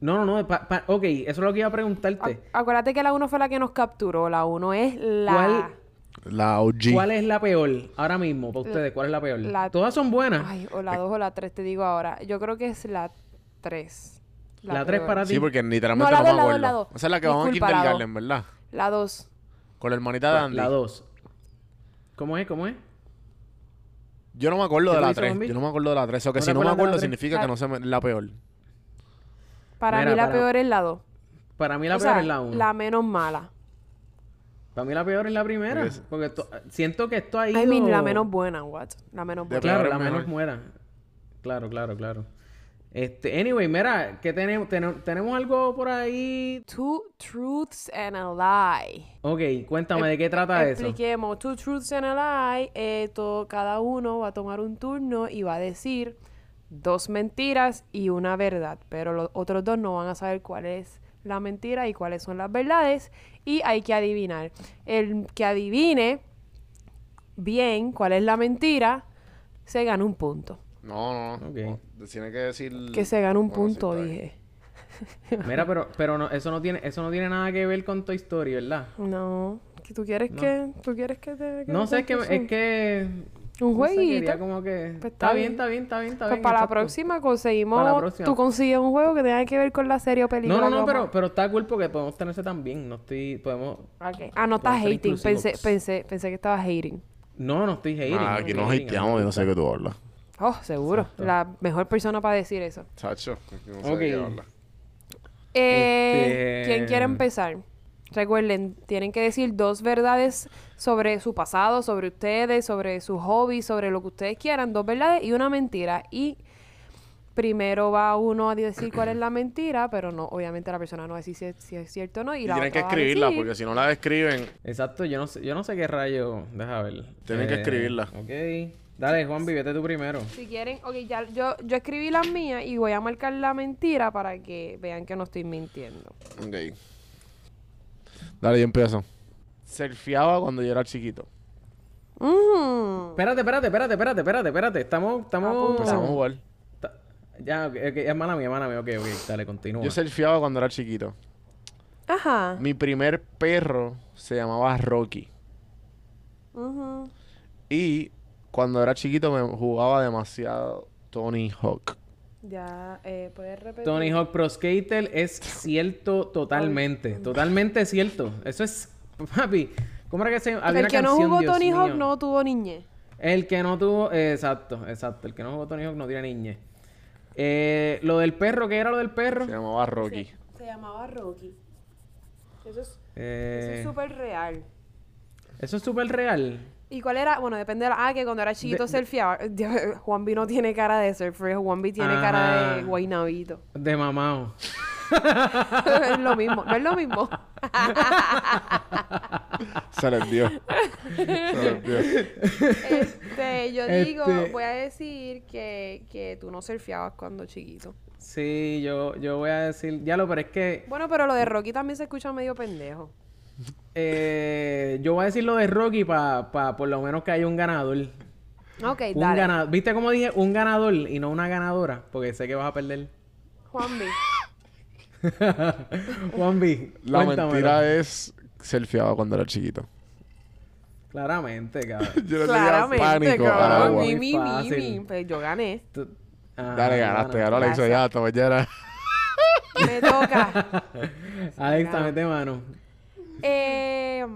No, no, no. pa- pa- ok, eso es lo que iba a preguntarte. Ac- Acuérdate que la 1 fue la que nos capturó. La 1 es la... ¿Cuál- La OG. ¿Cuál es la peor ahora mismo para ustedes? ¿Cuál es la peor? la- Todas son buenas. Ay, o la 2 o la 3, te digo ahora. Yo creo que es la 3. La 3 para ti. Sí, porque literalmente No, no, la me dos, la dos, acuerdo. la dos. Esa es la que vamos a Disculpa, la Kindergarten, ¿verdad? La 2. Con la hermanita de Andy. La 2. ¿Cómo es? ¿Cómo es? Yo no me acuerdo ¿Qué de la dices, 3. Bambi? Yo no me acuerdo de la 3. O que ¿No si no me la acuerdo significa que La- no se me... la peor. Para Mira, mí la para- peor es la 2. Para mí la o peor sea, es la 1. la menos mala. Para mí la peor es la primera. Porque es- Porque to- siento que esto ha ido... I mean, la menos buena, what? La menos buena. Claro, la menos mejor. muera. Claro, claro, claro. Este, anyway, mira, ¿qué tenemos? ¿Tenemos, ¿tenemos algo por ahí? Two truths and a lie. Ok, cuéntame, ¿de qué trata eso? Expliquemos. Two truths and a lie. eh, to- cada uno va a tomar un turno y va a decir dos mentiras y una verdad. Pero los otros dos no van a saber cuál es la mentira y cuáles son las verdades. Y hay que adivinar. El que adivine bien cuál es la mentira, se gana un punto. No, no, no. Ok. No, Tiene que decir... Que se gana un Bueno, punto, dije. Mira, pero, pero no, eso no tiene, eso no tiene nada que ver con Toy Story, ¿verdad? No. ¿que ¿Tú quieres No. que...? ¿Tú quieres que te... que No sé, es que, es que... Un no sé, jueguito. como que... Pues está, está bien, bien. está bien, está bien, está Pues bien. para la próxima conseguimos. Para la próxima. Tú consigues un juego que tenga que ver con la serie o película. No, no, no, pero, pero está cool porque podemos tenerse también. No estoy... Podemos... Ah, no estás hating. Pensé, pensé, pensé que estabas hating. No, no estoy hating. Ah, aquí hating, hateamos, yo no sé qué tú hablas. Oh, seguro. Exacto. La mejor persona para decir eso. Chacho, no sé Ok. de qué hablas. Eh, Este- ¿Quién quiere empezar? Recuerden, tienen que decir dos verdades sobre su pasado, sobre ustedes, sobre sus hobbies, sobre lo que ustedes quieran. Dos verdades y una mentira. Y primero va uno a decir cuál es la mentira, pero no, obviamente la persona no va a decir si es, si es cierto o no. Y, Y la tienen que otra va a escribirla, decir- porque si no la describen... Exacto, yo no sé, yo no sé qué rayo. Deja ver. Tienen que Eh, escribirla. Ok. Dale, Juan, vete tú primero. Si quieren, ok, ya, yo, yo escribí las mías y voy a marcar la mentira para que vean que no estoy mintiendo. Ok. Dale, yo empiezo. Surfeaba cuando yo era chiquito. Mm. Espérate, espérate, espérate, espérate, espérate, espérate. Estamos, estamos. Empezamos a jugar. Ta- Ya, ok, ok, es mala mía, mala mía. Ok, ok, dale, continúa. Yo surfeaba cuando era chiquito. Ajá. Mi primer perro se llamaba Rocky. Ujú. Y cuando era chiquito me jugaba demasiado Tony Hawk. Ya, eh, ¿puedes repetir? Tony Hawk Pro Skater es cierto totalmente. Totalmente cierto. Eso es. Papi, ¿cómo era que se Había El una que no jugó Dios Tony Hawk mío. no tuvo niñez. El que no tuvo. eh, exacto, exacto. El que no jugó Tony Hawk no tiene niñez. Eh, lo del perro, ¿qué era lo del perro? Se llamaba Rocky. Se llamaba Rocky. Eso es Eh, súper real. eso es súper real. ¿Y cuál era? Bueno, depende de la... Ah, que cuando era chiquito De- de- surfeaba. Juanvi no tiene cara de surfer. Juanvi tiene cara de Ajá. guaynabito. De mamado. es lo mismo. No es lo mismo. Se les dio. Se les dio. Este, yo digo, Este- voy a decir que, que tú no surfeabas cuando chiquito. Sí, yo, yo voy a decir. Ya lo, pero es que. Bueno, pero lo de Rocky también se escucha medio pendejo. Eh, yo voy a decir lo de Rocky para por lo menos que haya un ganador. Ok, Un dale. ganador. ¿Viste cómo dije un ganador y no una ganadora? Porque sé que vas a perder. Juan B. Juan B. La cuéntamelo. mentira es ser fiado cuando era chiquito. Claramente, cabrón. Yo le tenía Claramente, pánico al cabrón. agua. Mi, mi, mi. Pues yo gané. Tú- Ah, Dale, ganaste, ganó Alex ya, hasta mañana. Me toca. Alexa, mete mano. Eh,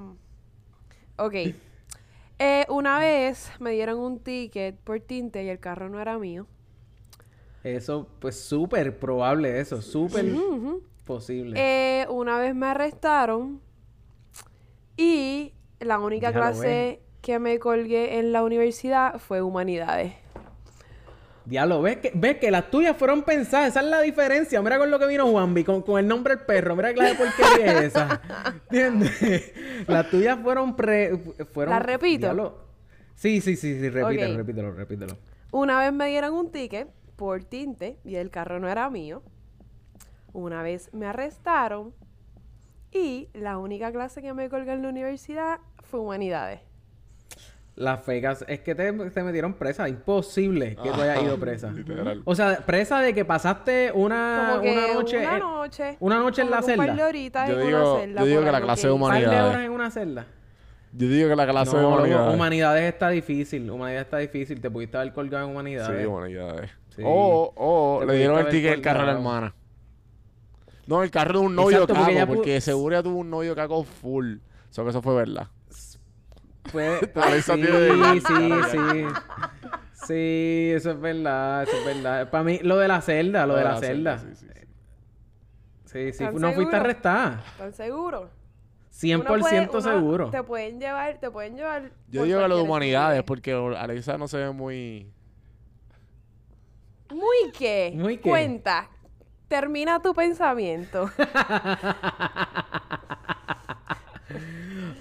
ok. Eh, una vez me dieron un ticket por tinte y el carro no era mío. Eso, pues súper probable eso. Súper posible. Eh, una vez me arrestaron y la única clase que me colgué en la universidad fue humanidades. Diablo, ¿ves que, ves que las tuyas fueron pensadas. Esa es la diferencia. Mira con lo que vino Juanvi, con, con el nombre del perro. Mira clase de porquería es esa. ¿Entiendes? Las tuyas fueron pre... Fueron, ¿Las repito? Diablo. Sí, sí, sí, sí. Repítelo, repítelo, repítelo. Una vez me dieron un ticket por tinte y el carro no era mío. Una vez me arrestaron y la única clase que me colgué en la universidad fue humanidades. Las fecas, es que te, te metieron presa. Imposible que tú hayas ido presa. Literal. O sea, presa de que pasaste una, Como que una noche... una en- noche. una noche en la celda. de Yo en digo- una celda yo digo que la clase de hice. par de Humanidades. horas en una celda. Yo digo que la clase de No, loco, humanidades. humanidades está difícil. Humanidades está difícil. Te pudiste haber colgado en humanidades. Sí, humanidades. Sí. O, o le dieron el ticket del carro a la hermana. No, el carro de un novio Exacto, porque caco, porque, pu- seguro ya tuvo un novio caco full. Eso que eso fue verdad. Pues, sí, tiene- sí, sí. Sí, eso es verdad, eso es verdad. Para mí, lo de la celda, lo de la celda. Sí, sí, sí. Sí, sí. ¿Están No fuiste arrestada. ¿Están seguros? 100% Uno puede- uno- seguro. Te pueden llevar, te pueden llevar. Yo digo que lo de humanidades, porque Alexa no se ve muy... Muy qué. Muy qué. Cuenta. Termina tu pensamiento.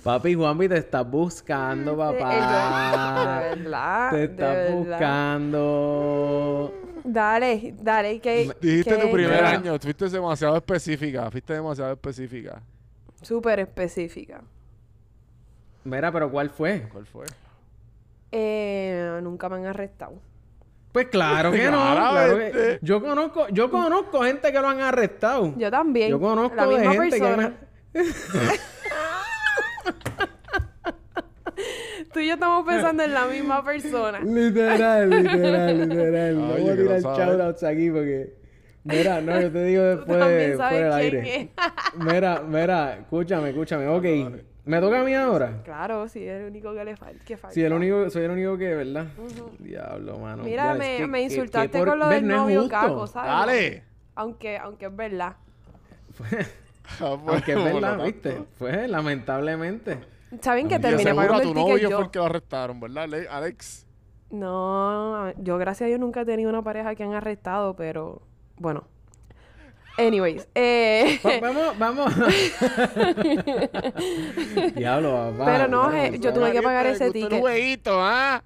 Papi Juanvi te estás buscando, papá. De verdad. Te estás verdad. buscando. Dale, dale. Que, Dijiste que- tu primer Mira. año, fuiste demasiado específica, fuiste demasiado específica. Súper específica. Mira, pero ¿cuál fue? ¿Cuál fue? Eh, nunca me han arrestado. Pues claro que no. claro que- Claramente. Yo conozco, yo conozco gente que lo han arrestado. Yo también. Yo conozco la de misma gente persona. que Tú y yo estamos pensando en la misma persona. Literal, literal, literal. Vamos Oye, a tirar no shoutouts aquí porque. Mira, no, yo te digo después, también de- sabes fuera del aire. Mira, mira, escúchame, escúchame. Ok. ¿Me toca a mí ahora? Claro, sí, es el único que le falta. Que falta. Sí, el único, soy el único que, ¿verdad? Diablo, mano. Mira, Ya, es me, que- me que- insultaste que por- con lo del No es novio caco, ¿sabes? ¡Dale! Aunque, aunque es verdad. Aunque es verdad, ¿viste? Pues, lamentablemente. ¿Saben que terminé pagando tu el ticket novio yo? fue el que lo arrestaron, ¿verdad, Ale- Alex? No, yo gracias a Dios nunca he tenido una pareja que han arrestado, pero bueno. Anyways, eh, Va- vamos, vamos. Diablo, papá. Pero no, eh, yo tuve que pagar ese ticket. jueguito, ¿ah?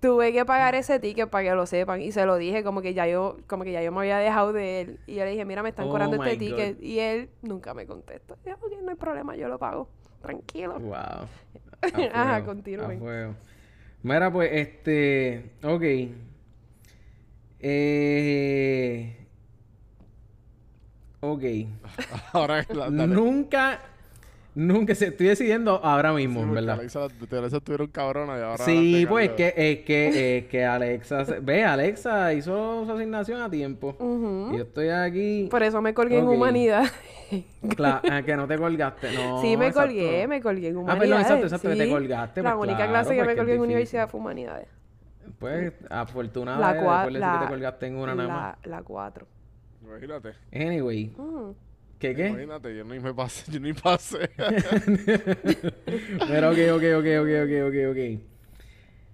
tuve que pagar ese ticket para que lo sepan y se lo dije como que ya yo como que ya yo me había dejado de él y yo le dije, "Mira, me están Oh cobrando este ticket" y él nunca me contestó. Yo, "Ok, no hay problema, yo lo pago. Tranquilo. Wow. A Ajá, fuego, continúen. a fuego. Mira, pues, este. Ok. Eh. Ok. Ahora dale. Nunca. Nunca se estoy decidiendo ahora mismo, Sí, ¿verdad? Alexa, Alexa estuvieron cabronas y ahora... Sí, pues es que, es que, es que Alexa. se- Ve, Alexa hizo su asignación a tiempo. Ujú. Y yo estoy aquí. Por eso me colgué en Ok. humanidad. Cla- ah, que no te colgaste. No. sí, me exacto. colgué, me colgué en Ah, humanidades. perdón, exacto, exacto, que te sí. colgaste, La pues única claro, clase que pues me colgué en difícil. universidad fue humanidades. Pues, afortunada La eres, cua- después de la- que te colgaste en una nada más. La, cuatro. Imagínate. Anyway, Mm. ¿Qué qué? Imagínate, yo ni me pasé, yo ni pasé. Pero ok, ok, ok, ok, ok, ok, ok.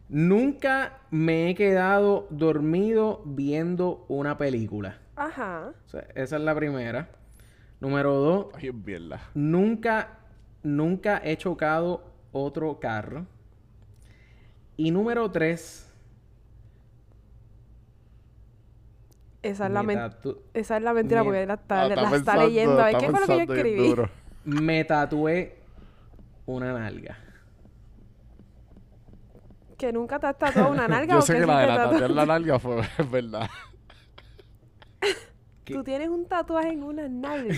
Nunca me he quedado dormido viendo una película. Ajá. O sea, esa es la primera. Número dos, Ay, es mierda. nunca, nunca he chocado otro carro. Y número tres, Esa es la, tatu- esa es la mentira me- porque la está, Ah, la está está pensando- leyendo. Está ¿qué fue lo que yo escribí? me tatué una nalga? Que nunca te has tatuado una nalga Yo o sé que que la de la tatu- tatuar la nalga fue es verdad. Tú tienes un tatuaje en una nalga.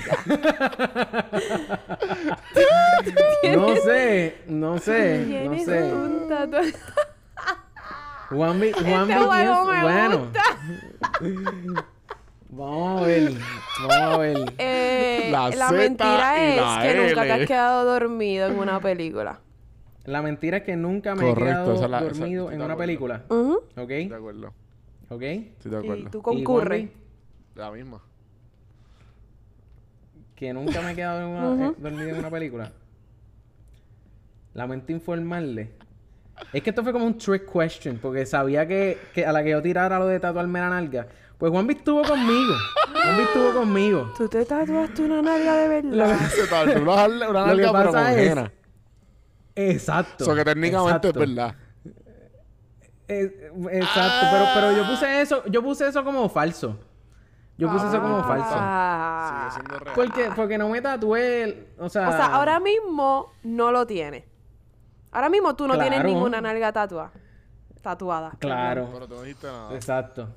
No sé, no sé, no Tienes sé. un tatuaje. Juanvi, Juanvi Este juego piensa- me bueno. gusta. Vamos a ver, vamos a ver. Eh, La mentira es la que nunca te has quedado dormido en una película. La mentira es que nunca me Correcto, he quedado esa la- dormido en una película. Ujú. ¿Ok? De acuerdo. ¿Ok? Estoy de Y acuerdo. tú ¿Y concurres. Juanvi? La misma. Que nunca me he quedado en una- eh, dormido en una película. Lamento informarle. Es que esto fue como un trick question, porque sabía que, que a la que yo tirara lo de tatuarme la nalga, pues Juanvi estuvo conmigo. Juanvi estuvo conmigo. ¿Tú te tatuaste una nalga de verdad? Se tatuó una, nalga pero con es- henna. Exacto. O sea que técnicamente exacto. es verdad. Eh, exacto, pero, pero yo puse eso, yo puse eso como falso. Yo puse eso como falso. Ah. Sigue siendo real. Porque, porque no me tatué, el- o sea... O sea, ahora mismo no lo tienes. Ahora mismo tú no tienes ninguna nalga tatua tatuada. Claro, Pero tú no dijiste nada. exacto.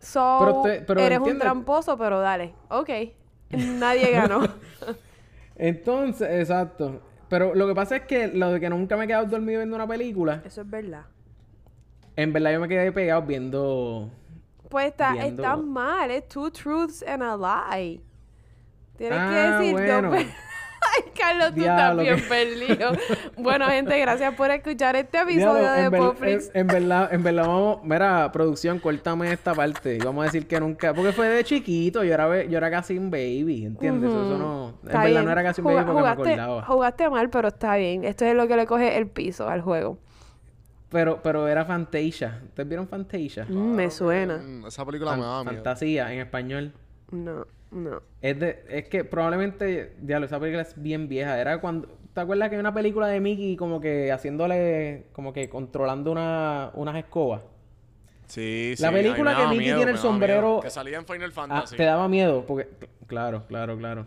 So, Pero te- pero eres un tramposo, pero dale. Ok. Nadie ganó. Entonces, exacto. Pero lo que pasa es que lo de que nunca me he quedado dormido viendo una película, Eso es verdad. en verdad yo me quedé pegado viendo... Pues está, Viendo- está mal. Es two truths and a lie. Tienes Ah, que decir bueno. Ay, Carlos, tú Diablo, estás bien perdido. bueno, gente, gracias por escuchar este episodio Diablo, de Popflix. en- en verdad, en verdad vamos... Mira, producción, córtame esta parte. Y vamos a decir que nunca... Porque fue de chiquito. Yo era, yo era casi un baby, ¿entiendes? Eso no... En Está verdad bien. no era casi un Juga- baby porque me acordaba. jugaste mal, pero está bien. Esto es lo que le coge el piso al juego. Pero, pero era Fantasia. ¿Ustedes vieron Fantasia? Mm, me suena. Mm, Esa película me Fan- daba miedo. fantasía en español. No, no. Es de, es que probablemente, diablo, esa película es bien vieja. Era cuando, ¿te acuerdas que hay una película de Mickey como que haciéndole, como que controlando una, unas escobas? Sí, sí. La película que Mickey miedo, tiene el sombrero- miedo. Que salía en Final Ah, Fantasy. te daba miedo, porque, claro, claro, claro.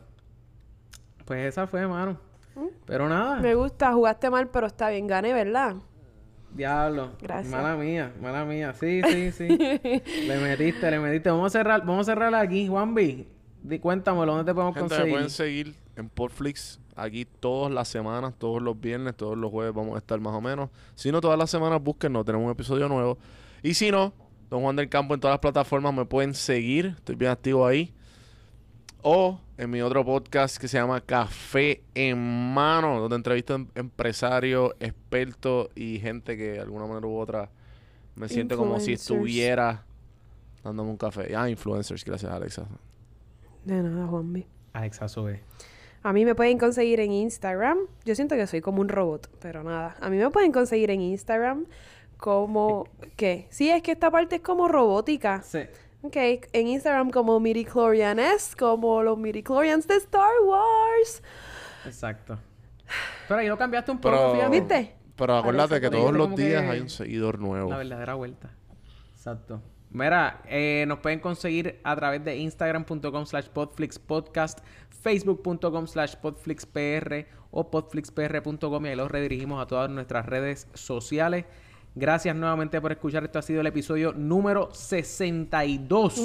Pues esa fue, mano. Pero nada, Me gusta, jugaste mal, pero está bien. Gané, ¿verdad? diablo. Gracias. Mala mía, mala mía. Sí, sí, sí. le metiste, le metiste. Vamos a cerrar, vamos a cerrar aquí, Juanvi. Di, cuéntamelo, ¿dónde te podemos Gente, me conseguir? pueden seguir en Podflix aquí todas las semanas, todos los viernes, todos los jueves vamos a estar más o menos. Si no, todas las semanas búsquenos, tenemos un episodio nuevo. Y si no, Don Juan del Campo en todas las plataformas me pueden seguir, estoy bien activo ahí. O en mi otro podcast que se llama Café en Mano, donde entrevisto em- empresarios, expertos y gente que de alguna manera u otra me siente como si estuviera dándome un café. Ah, influencers, gracias Alexa. De nada, Juanmi. Alexa Sobe. A mí me pueden conseguir en Instagram. Yo siento que soy como un robot, pero nada. A mí me pueden conseguir en Instagram como... ¿Qué? Sí, es que esta parte es como robótica. Sí. Ok, en Instagram como midichlorianes, como los midichlorians de Star Wars. Exacto. Pero ahí lo cambiaste un poco, Pero, fíjate. ¿Viste? Pero acuérdate que todos los que- días hay un seguidor nuevo. La verdadera vuelta. Exacto. Mira, eh, nos pueden conseguir a través de instagram.com slash podflixpodcast, facebook.com slash podflixpr o podflixpr.com y ahí los redirigimos a todas nuestras redes sociales. Gracias nuevamente por escuchar. Esto ha sido el episodio número 62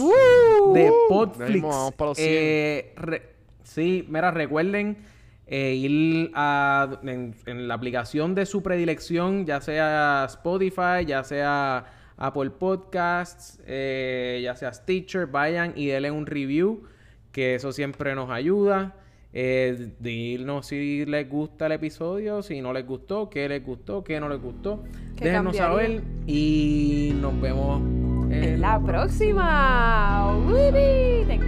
de Podflix. Ya mismo vamos para los 100. Eh, re- sí, mira, recuerden eh, ir a, en, en la aplicación de su predilección, ya sea Spotify, ya sea Apple Podcasts, eh, ya sea Stitcher, vayan y denle un review, que eso siempre nos ayuda. Eh, si les gusta el episodio, si no les gustó, qué les gustó, qué no les gustó. ¿Qué Déjenos saber y nos vemos En la próxima. Woody, te